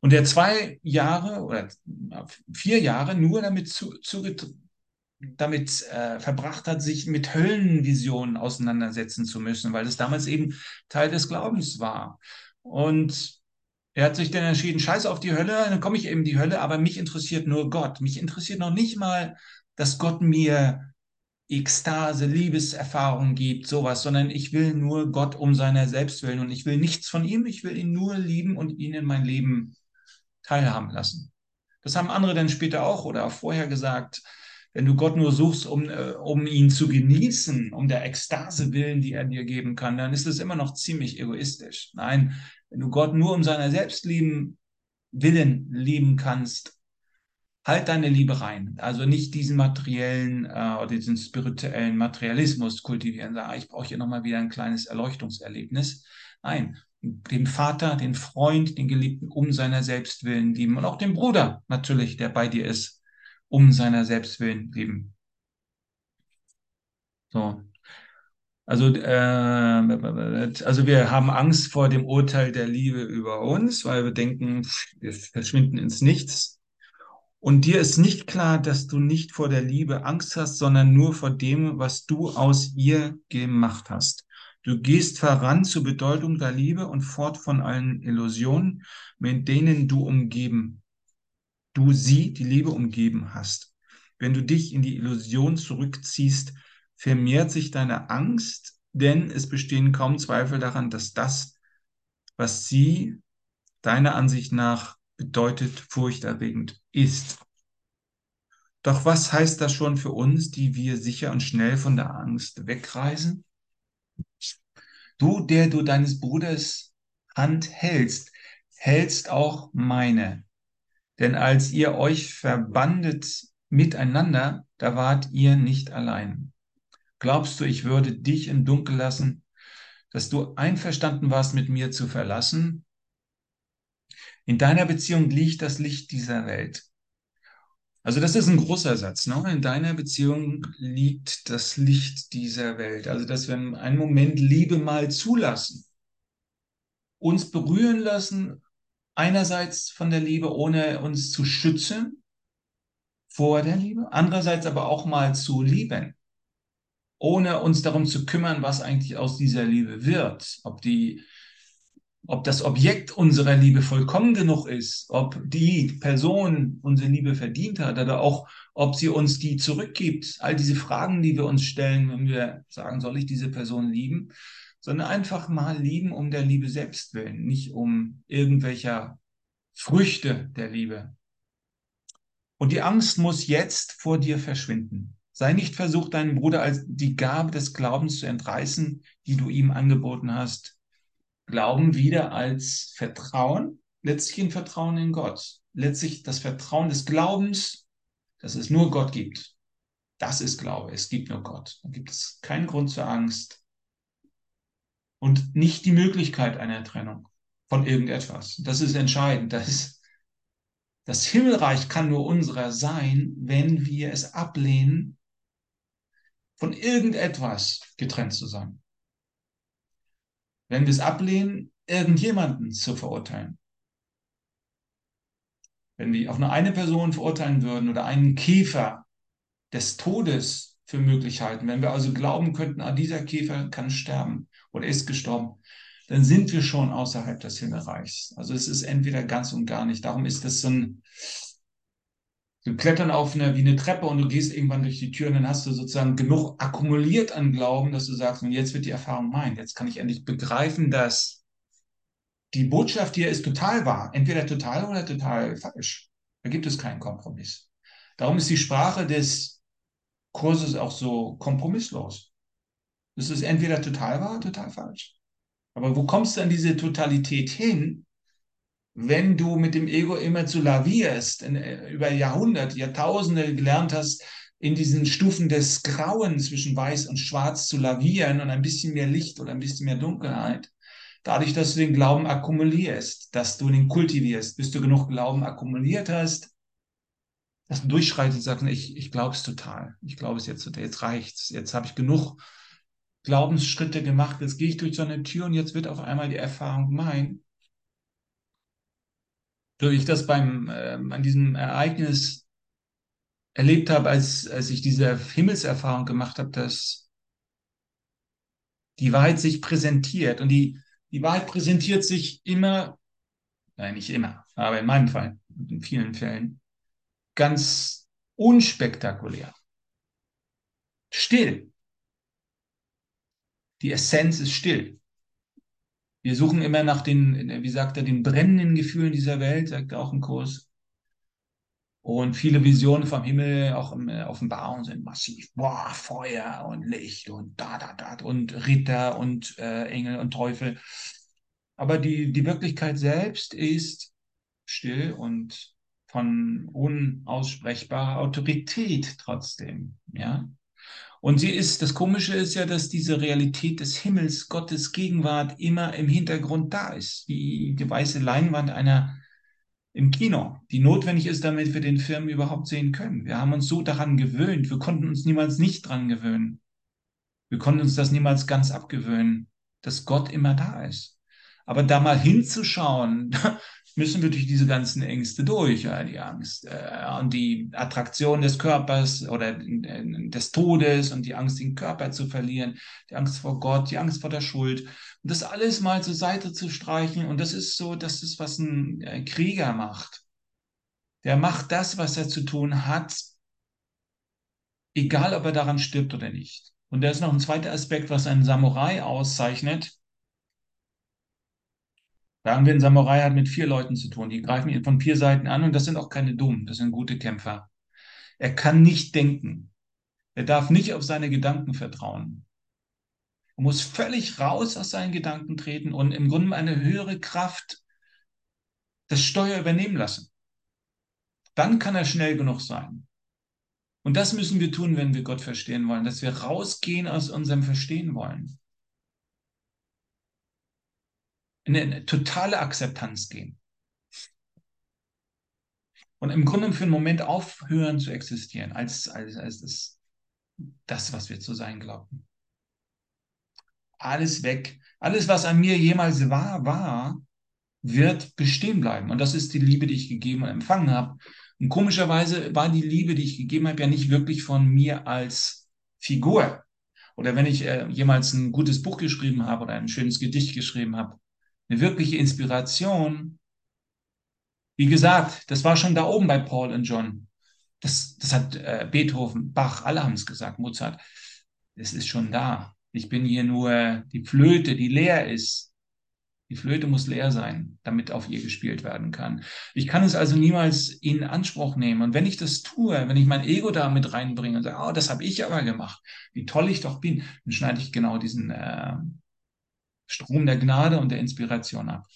A: Und der zwei Jahre oder vier Jahre nur damit, zu, zu, damit äh, verbracht hat, sich mit Höllenvisionen auseinandersetzen zu müssen, weil das damals eben Teil des Glaubens war. Und er hat sich dann entschieden, scheiß auf die Hölle, dann komme ich eben in die Hölle, aber mich interessiert nur Gott. Mich interessiert noch nicht mal, dass Gott mir Ekstase, Liebeserfahrung gibt, sowas, sondern ich will nur Gott um seiner selbst willen und ich will nichts von ihm, ich will ihn nur lieben und ihn in mein Leben teilhaben lassen. Das haben andere dann später auch oder auch vorher gesagt. Wenn du Gott nur suchst, um, äh, um ihn zu genießen, um der Ekstase willen, die er dir geben kann, dann ist es immer noch ziemlich egoistisch. Nein, wenn du Gott nur um seiner selbst lieben Willen lieben kannst, halt deine Liebe rein. Also nicht diesen materiellen äh, oder diesen spirituellen Materialismus kultivieren, sagen, ich brauche hier nochmal wieder ein kleines Erleuchtungserlebnis. Nein, den Vater, den Freund, den Geliebten um seiner selbst willen lieben und auch den Bruder natürlich, der bei dir ist, um seiner selbst willen lieben. So. Also, äh, also wir haben Angst vor dem Urteil der Liebe über uns, weil wir denken, wir verschwinden ins Nichts. Und dir ist nicht klar, dass du nicht vor der Liebe Angst hast, sondern nur vor dem, was du aus ihr gemacht hast. Du gehst voran zur Bedeutung der Liebe und fort von allen Illusionen, mit denen du umgeben, du sie, die Liebe umgeben hast. Wenn du dich in die Illusion zurückziehst, vermehrt sich deine Angst, denn es bestehen kaum Zweifel daran, dass das, was sie deiner Ansicht nach bedeutet, furchterregend ist. Doch was heißt das schon für uns, die wir sicher und schnell von der Angst wegreisen? Du, der du deines Bruders Hand hältst, hältst auch meine. Denn als ihr euch verbandet miteinander, da wart ihr nicht allein. Glaubst du, ich würde dich im Dunkel lassen, dass du einverstanden warst, mit mir zu verlassen? In deiner Beziehung liegt das Licht dieser Welt. Also das ist ein großer Satz. Ne? In deiner Beziehung liegt das Licht dieser Welt. Also dass wir einen Moment Liebe mal zulassen, uns berühren lassen, einerseits von der Liebe, ohne uns zu schützen vor der Liebe, andererseits aber auch mal zu lieben, ohne uns darum zu kümmern, was eigentlich aus dieser Liebe wird, ob die ob das Objekt unserer Liebe vollkommen genug ist, ob die Person unsere Liebe verdient hat oder auch, ob sie uns die zurückgibt. All diese Fragen, die wir uns stellen, wenn wir sagen, soll ich diese Person lieben, sondern einfach mal lieben um der Liebe selbst willen, nicht um irgendwelcher Früchte der Liebe. Und die Angst muss jetzt vor dir verschwinden. Sei nicht versucht, deinen Bruder als die Gabe des Glaubens zu entreißen, die du ihm angeboten hast, Glauben wieder als Vertrauen, letztlich ein Vertrauen in Gott. Letztlich das Vertrauen des Glaubens, dass es nur Gott gibt. Das ist Glaube. Es gibt nur Gott. Da gibt es keinen Grund zur Angst und nicht die Möglichkeit einer Trennung von irgendetwas. Das ist entscheidend. Das, ist, das Himmelreich kann nur unserer sein, wenn wir es ablehnen, von irgendetwas getrennt zu sein wenn wir es ablehnen, irgendjemanden zu verurteilen. Wenn wir auch nur eine Person verurteilen würden oder einen Käfer des Todes für möglich halten, wenn wir also glauben könnten, ah, dieser Käfer kann sterben oder ist gestorben, dann sind wir schon außerhalb des Himmelreichs. Also es ist entweder ganz und gar nicht. Darum ist das so ein, wir klettern auf eine, wie eine Treppe und du gehst irgendwann durch die Tür und dann hast du sozusagen genug akkumuliert an Glauben, dass du sagst, und jetzt wird die Erfahrung mein. Jetzt kann ich endlich begreifen, dass die Botschaft hier ist total wahr. Entweder total oder total falsch. Da gibt es keinen Kompromiss. Darum ist die Sprache des Kurses auch so kompromisslos. Es ist entweder total wahr, total falsch. Aber wo kommst du an diese Totalität hin, wenn du mit dem Ego immer zu lavierst, in, äh, über Jahrhunderte, Jahrtausende gelernt hast, in diesen Stufen des Grauen zwischen Weiß und Schwarz zu lavieren und ein bisschen mehr Licht oder ein bisschen mehr Dunkelheit, dadurch, dass du den Glauben akkumulierst, dass du den kultivierst, bis du genug Glauben akkumuliert hast, dass du durchschreitest und sagst, ich, ich glaube es total, ich glaube es jetzt, jetzt reicht's, jetzt habe ich genug Glaubensschritte gemacht, jetzt gehe ich durch so eine Tür und jetzt wird auf einmal die Erfahrung mein so ich das beim, äh, an diesem Ereignis erlebt habe, als, als ich diese Himmelserfahrung gemacht habe, dass die Wahrheit sich präsentiert. Und die, die Wahrheit präsentiert sich immer, nein, nicht immer, aber in meinem Fall, in vielen Fällen, ganz unspektakulär. Still. Die Essenz ist still. Wir suchen immer nach den, wie sagt er, den brennenden Gefühlen dieser Welt, sagt er auch im Kurs. Und viele Visionen vom Himmel, auch im äh, Offenbarung, sind massiv. Boah, Feuer und Licht und da, da, da und Ritter und äh, Engel und Teufel. Aber die, die Wirklichkeit selbst ist still und von unaussprechbarer Autorität trotzdem, ja. Und sie ist, das Komische ist ja, dass diese Realität des Himmels, Gottes Gegenwart immer im Hintergrund da ist, wie die weiße Leinwand einer im Kino, die notwendig ist, damit wir den Film überhaupt sehen können. Wir haben uns so daran gewöhnt, wir konnten uns niemals nicht dran gewöhnen. Wir konnten uns das niemals ganz abgewöhnen, dass Gott immer da ist. Aber da mal hinzuschauen, müssen wir durch diese ganzen Ängste durch. Ja, die Angst äh, und die Attraktion des Körpers oder äh, des Todes und die Angst, den Körper zu verlieren, die Angst vor Gott, die Angst vor der Schuld. Und das alles mal zur Seite zu streichen. Und das ist so, das ist, was ein äh, Krieger macht. Der macht das, was er zu tun hat, egal ob er daran stirbt oder nicht. Und da ist noch ein zweiter Aspekt, was einen Samurai auszeichnet. Sagen wir, ein Samurai hat mit vier Leuten zu tun. Die greifen ihn von vier Seiten an und das sind auch keine Dummen, das sind gute Kämpfer. Er kann nicht denken. Er darf nicht auf seine Gedanken vertrauen. Er muss völlig raus aus seinen Gedanken treten und im Grunde eine höhere Kraft das Steuer übernehmen lassen. Dann kann er schnell genug sein. Und das müssen wir tun, wenn wir Gott verstehen wollen, dass wir rausgehen aus unserem Verstehen wollen. In eine totale Akzeptanz gehen. Und im Grunde für einen Moment aufhören zu existieren, als, als, als das, das, was wir zu sein glauben. Alles weg. Alles, was an mir jemals war, war, wird bestehen bleiben. Und das ist die Liebe, die ich gegeben und empfangen habe. Und komischerweise war die Liebe, die ich gegeben habe, ja nicht wirklich von mir als Figur. Oder wenn ich äh, jemals ein gutes Buch geschrieben habe oder ein schönes Gedicht geschrieben habe, eine wirkliche Inspiration. Wie gesagt, das war schon da oben bei Paul und John. Das, das hat äh, Beethoven, Bach, alle haben es gesagt, Mozart. Es ist schon da. Ich bin hier nur die Flöte, die leer ist. Die Flöte muss leer sein, damit auf ihr gespielt werden kann. Ich kann es also niemals in Anspruch nehmen. Und wenn ich das tue, wenn ich mein Ego da mit reinbringe und sage, oh, das habe ich aber gemacht, wie toll ich doch bin, dann schneide ich genau diesen äh, Strom der Gnade und der Inspiration ab.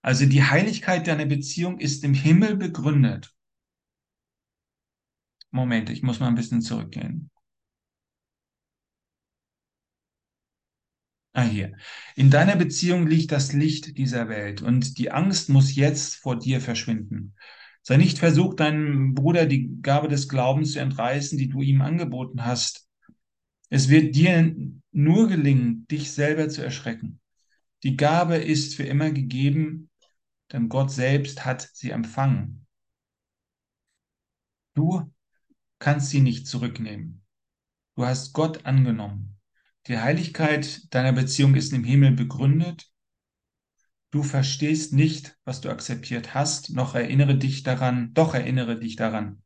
A: Also die Heiligkeit deiner Beziehung ist im Himmel begründet. Moment, ich muss mal ein bisschen zurückgehen. Ah, hier. In deiner Beziehung liegt das Licht dieser Welt und die Angst muss jetzt vor dir verschwinden. Sei nicht versucht, deinem Bruder die Gabe des Glaubens zu entreißen, die du ihm angeboten hast. Es wird dir nur gelingen, dich selber zu erschrecken. Die Gabe ist für immer gegeben, denn Gott selbst hat sie empfangen. Du kannst sie nicht zurücknehmen. Du hast Gott angenommen. Die Heiligkeit deiner Beziehung ist im Himmel begründet. Du verstehst nicht, was du akzeptiert hast, noch erinnere dich daran, doch erinnere dich daran,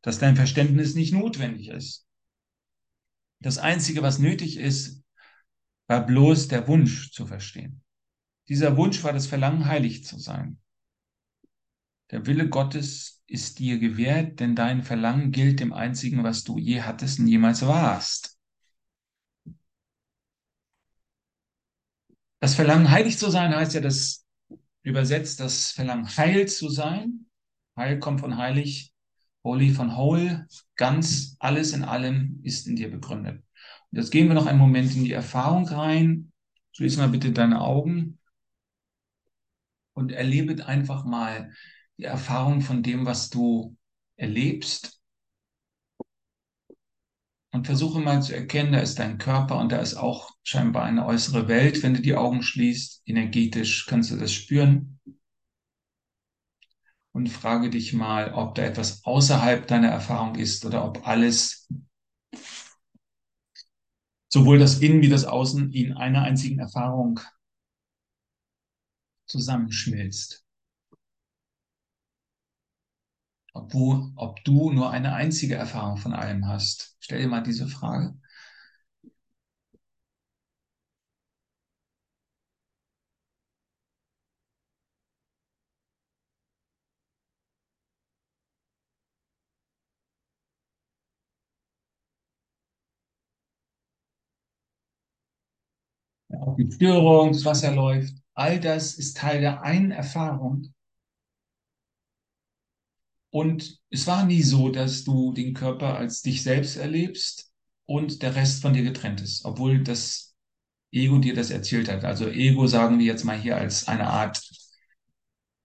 A: dass dein Verständnis nicht notwendig ist. Das Einzige, was nötig ist, war bloß der Wunsch zu verstehen. Dieser Wunsch war das Verlangen, heilig zu sein. Der Wille Gottes ist dir gewährt, denn dein Verlangen gilt dem Einzigen, was du je hattest und jemals warst. Das Verlangen, heilig zu sein, heißt ja das übersetzt das Verlangen, heil zu sein. Heil kommt von heilig, holy von whole, ganz, alles in allem ist in dir begründet. Und jetzt gehen wir noch einen Moment in die Erfahrung rein. Schließ mal bitte deine Augen und erlebe einfach mal die Erfahrung von dem, was du erlebst und versuche mal zu erkennen, da ist dein Körper und da ist auch scheinbar eine äußere Welt. Wenn du die Augen schließt, energetisch kannst du das spüren. Und frage dich mal, ob da etwas außerhalb deiner Erfahrung ist oder ob alles, sowohl das Innen wie das Außen, in einer einzigen Erfahrung zusammenschmilzt. ob du, ob du nur eine einzige Erfahrung von allem hast. Stell dir mal diese Frage. Auch die Störung, das Wasser läuft, all das ist Teil der einen Erfahrung. Und es war nie so, dass du den Körper als dich selbst erlebst und der Rest von dir getrennt ist, obwohl das Ego dir das erzählt hat. Also Ego sagen wir jetzt mal hier als eine Art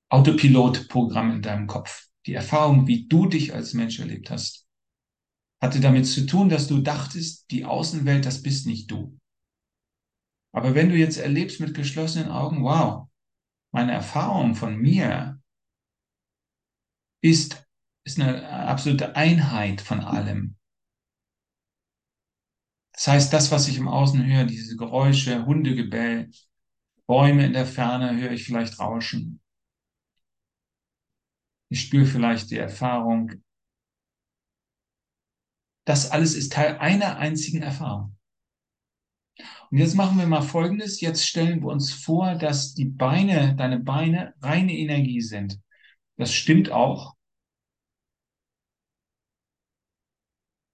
A: Autopilotprogramm in deinem Kopf. Die Erfahrung, wie du dich als Mensch erlebt hast, hatte damit zu tun, dass du dachtest, die Außenwelt, das bist nicht du. Aber wenn du jetzt erlebst mit geschlossenen Augen, wow, meine Erfahrung von mir ist, ist eine absolute Einheit von allem. Das heißt, das, was ich im Außen höre, diese Geräusche, Hundegebell, Bäume in der Ferne, höre ich vielleicht rauschen. Ich spüre vielleicht die Erfahrung. Das alles ist Teil einer einzigen Erfahrung. Und jetzt machen wir mal Folgendes. Jetzt stellen wir uns vor, dass die Beine, deine Beine reine Energie sind. Das stimmt auch.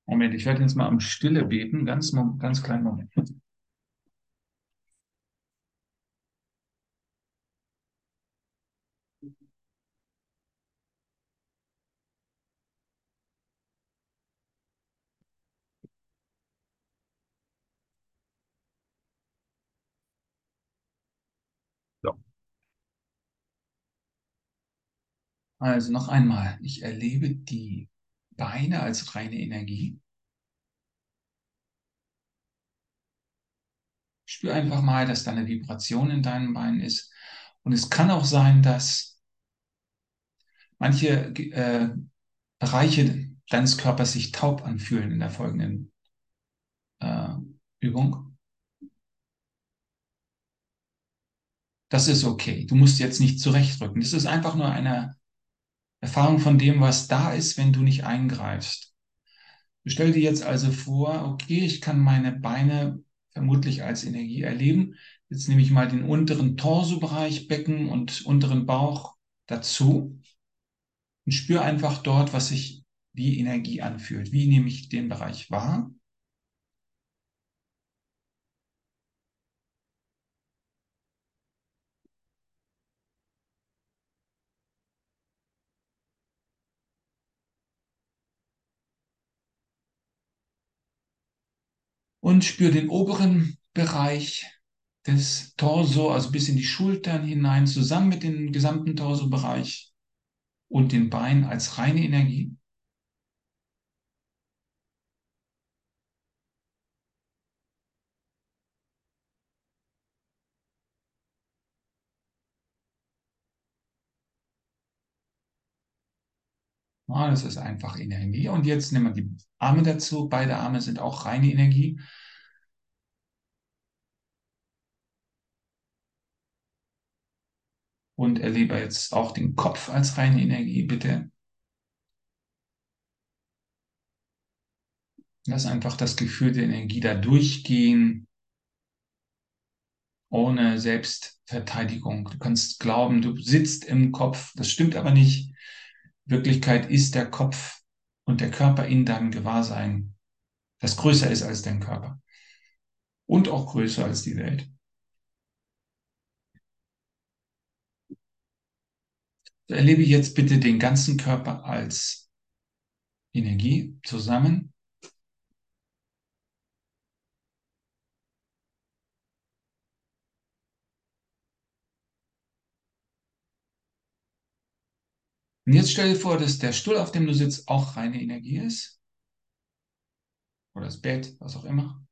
A: Moment, ich werde jetzt mal am Stille beten. Ganz, ganz kleinen Moment. Also noch einmal, ich erlebe die Beine als reine Energie. Spür einfach mal, dass da eine Vibration in deinen Beinen ist. Und es kann auch sein, dass manche äh, Bereiche deines Körpers sich taub anfühlen in der folgenden äh, Übung. Das ist okay. Du musst jetzt nicht zurechtrücken. Das ist einfach nur eine Erfahrung von dem, was da ist, wenn du nicht eingreifst. Stell dir jetzt also vor, okay, ich kann meine Beine vermutlich als Energie erleben. Jetzt nehme ich mal den unteren Torsobereich, Becken und unteren Bauch dazu und spüre einfach dort, was sich wie Energie anfühlt. Wie nehme ich den Bereich wahr? Und spüre den oberen Bereich des Torso, also bis in die Schultern hinein, zusammen mit dem gesamten Torsobereich und den Beinen als reine Energie. Ja, das ist einfach Energie. Und jetzt nehmen wir die Arme dazu. Beide Arme sind auch reine Energie. Und erlebe jetzt auch den Kopf als reine Energie, bitte. Lass einfach das Gefühl der Energie da durchgehen, ohne Selbstverteidigung. Du kannst glauben, du sitzt im Kopf. Das stimmt aber nicht. Wirklichkeit ist der Kopf und der Körper in deinem Gewahrsein, das größer ist als dein Körper und auch größer als die Welt. Erlebe jetzt bitte den ganzen Körper als Energie zusammen. Und jetzt stell dir vor, dass der Stuhl, auf dem du sitzt, auch reine Energie ist. Oder das Bett, was auch immer.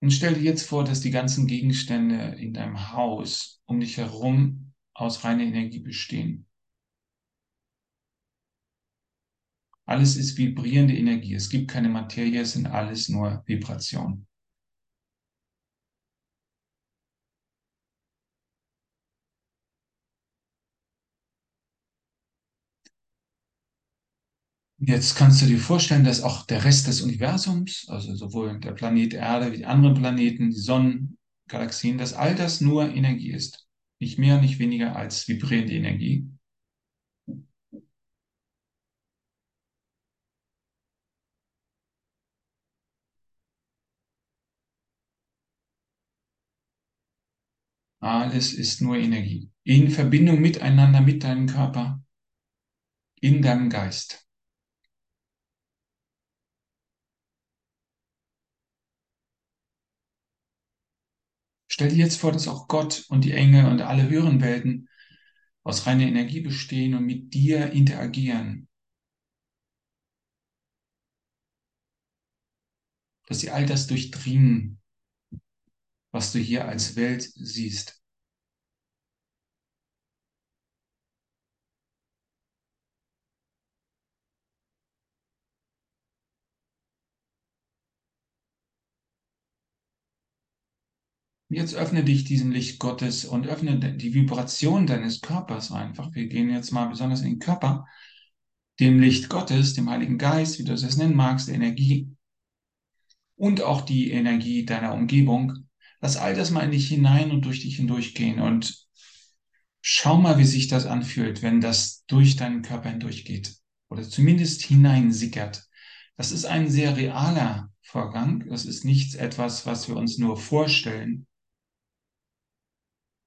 A: Und stell dir jetzt vor, dass die ganzen Gegenstände in deinem Haus um dich herum aus reiner Energie bestehen. Alles ist vibrierende Energie. Es gibt keine Materie, es sind alles nur Vibration. Jetzt kannst du dir vorstellen, dass auch der Rest des Universums, also sowohl der Planet Erde wie die anderen Planeten, die Sonnen, Galaxien, dass all das nur Energie ist. Nicht mehr, nicht weniger als vibrierende Energie. Alles ist nur Energie. In Verbindung miteinander, mit deinem Körper, in deinem Geist. Stell dir jetzt vor, dass auch Gott und die Engel und alle höheren Welten aus reiner Energie bestehen und mit dir interagieren. Dass sie all das durchdringen, was du hier als Welt siehst. Jetzt öffne dich diesem Licht Gottes und öffne die Vibration deines Körpers einfach. Wir gehen jetzt mal besonders in den Körper, dem Licht Gottes, dem Heiligen Geist, wie du es nennen magst, der Energie und auch die Energie deiner Umgebung. Lass all das mal in dich hinein und durch dich hindurchgehen und schau mal, wie sich das anfühlt, wenn das durch deinen Körper hindurchgeht oder zumindest hineinsickert. Das ist ein sehr realer Vorgang. Das ist nichts etwas, was wir uns nur vorstellen.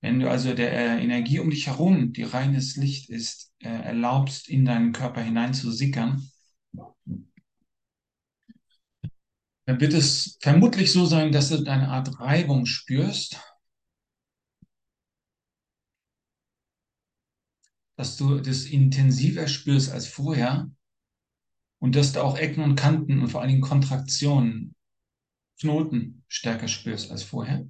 A: Wenn du also der äh, Energie um dich herum, die reines Licht ist, äh, erlaubst, in deinen Körper hineinzusickern, dann wird es vermutlich so sein, dass du eine Art Reibung spürst, dass du das intensiver spürst als vorher und dass du auch Ecken und Kanten und vor allen Dingen Kontraktionen, Knoten stärker spürst als vorher.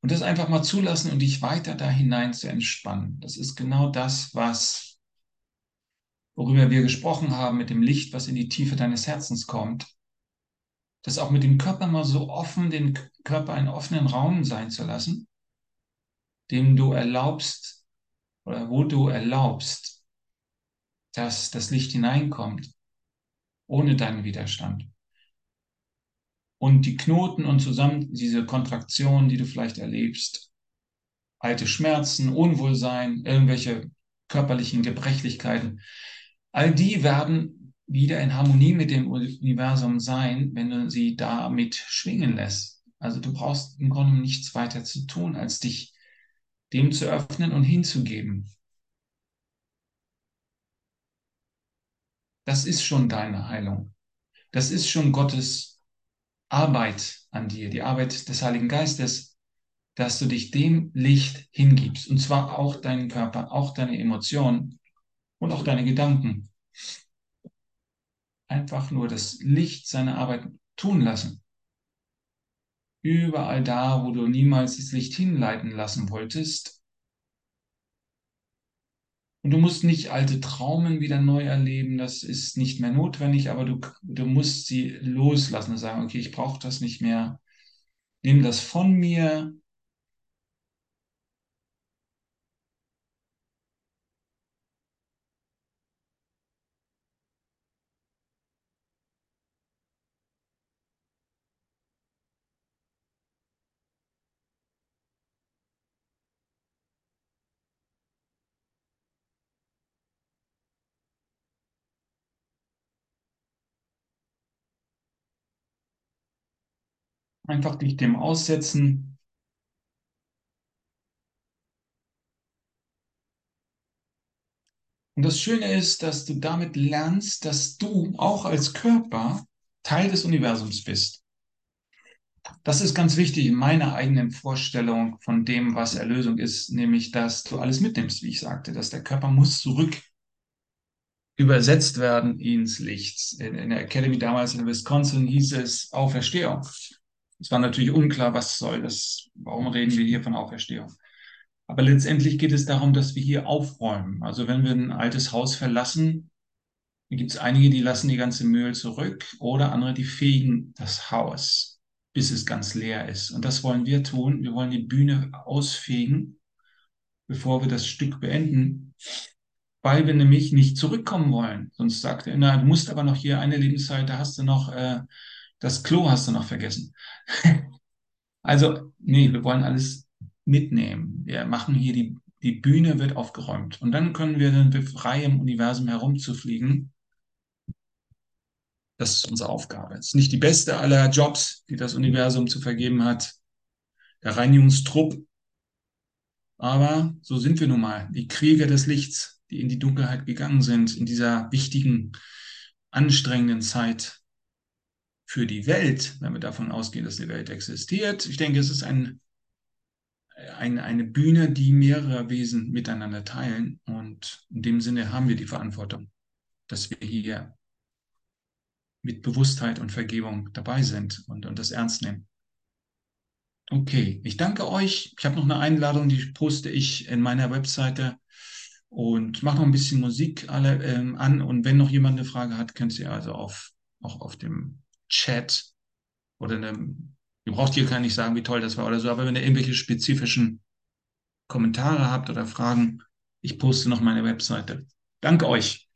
A: Und das einfach mal zulassen und dich weiter da hinein zu entspannen. Das ist genau das, was, worüber wir gesprochen haben mit dem Licht, was in die Tiefe deines Herzens kommt. Das auch mit dem Körper mal so offen, den Körper einen offenen Raum sein zu lassen, dem du erlaubst oder wo du erlaubst, dass das Licht hineinkommt, ohne deinen Widerstand und die Knoten und zusammen diese Kontraktionen, die du vielleicht erlebst, alte Schmerzen, Unwohlsein, irgendwelche körperlichen Gebrechlichkeiten, all die werden wieder in Harmonie mit dem Universum sein, wenn du sie damit schwingen lässt. Also du brauchst im Grunde nichts weiter zu tun, als dich dem zu öffnen und hinzugeben. Das ist schon deine Heilung. Das ist schon Gottes Arbeit an dir, die Arbeit des Heiligen Geistes, dass du dich dem Licht hingibst. Und zwar auch deinen Körper, auch deine Emotionen und auch deine Gedanken. Einfach nur das Licht seine Arbeit tun lassen. Überall da, wo du niemals das Licht hinleiten lassen wolltest, und du musst nicht alte Traumen wieder neu erleben, das ist nicht mehr notwendig, aber du, du musst sie loslassen und sagen, okay, ich brauche das nicht mehr. Nimm das von mir. Einfach dich dem aussetzen. Und das Schöne ist, dass du damit lernst, dass du auch als Körper Teil des Universums bist. Das ist ganz wichtig in meiner eigenen Vorstellung von dem, was Erlösung ist, nämlich, dass du alles mitnimmst, wie ich sagte, dass der Körper muss zurück übersetzt werden ins Licht. In, in der Academy damals in Wisconsin hieß es Auferstehung. Es war natürlich unklar, was soll das, warum reden wir hier von Auferstehung. Aber letztendlich geht es darum, dass wir hier aufräumen. Also wenn wir ein altes Haus verlassen, gibt es einige, die lassen die ganze Müll zurück oder andere, die fegen das Haus, bis es ganz leer ist. Und das wollen wir tun. Wir wollen die Bühne ausfegen, bevor wir das Stück beenden, weil wir nämlich nicht zurückkommen wollen. Sonst sagt er, na, du musst aber noch hier eine Lebenszeit, da hast du noch äh, das Klo hast du noch vergessen. also, nee, wir wollen alles mitnehmen. Wir machen hier die, die Bühne wird aufgeräumt. Und dann können wir dann frei im Universum herumzufliegen. Das ist unsere Aufgabe. Es ist nicht die beste aller Jobs, die das Universum zu vergeben hat. Der Reinigungstrupp. Aber so sind wir nun mal. Die Krieger des Lichts, die in die Dunkelheit gegangen sind, in dieser wichtigen, anstrengenden Zeit für die Welt, wenn wir davon ausgehen, dass die Welt existiert. Ich denke, es ist ein, ein, eine Bühne, die mehrere Wesen miteinander teilen. Und in dem Sinne haben wir die Verantwortung, dass wir hier mit Bewusstheit und Vergebung dabei sind und, und das ernst nehmen. Okay, ich danke euch. Ich habe noch eine Einladung, die poste ich in meiner Webseite und mache noch ein bisschen Musik alle ähm, an. Und wenn noch jemand eine Frage hat, könnt ihr also auf, auch auf dem Chat oder einem, ihr braucht hier gar nicht sagen, wie toll das war oder so, aber wenn ihr irgendwelche spezifischen Kommentare habt oder Fragen, ich poste noch meine Webseite. Danke euch.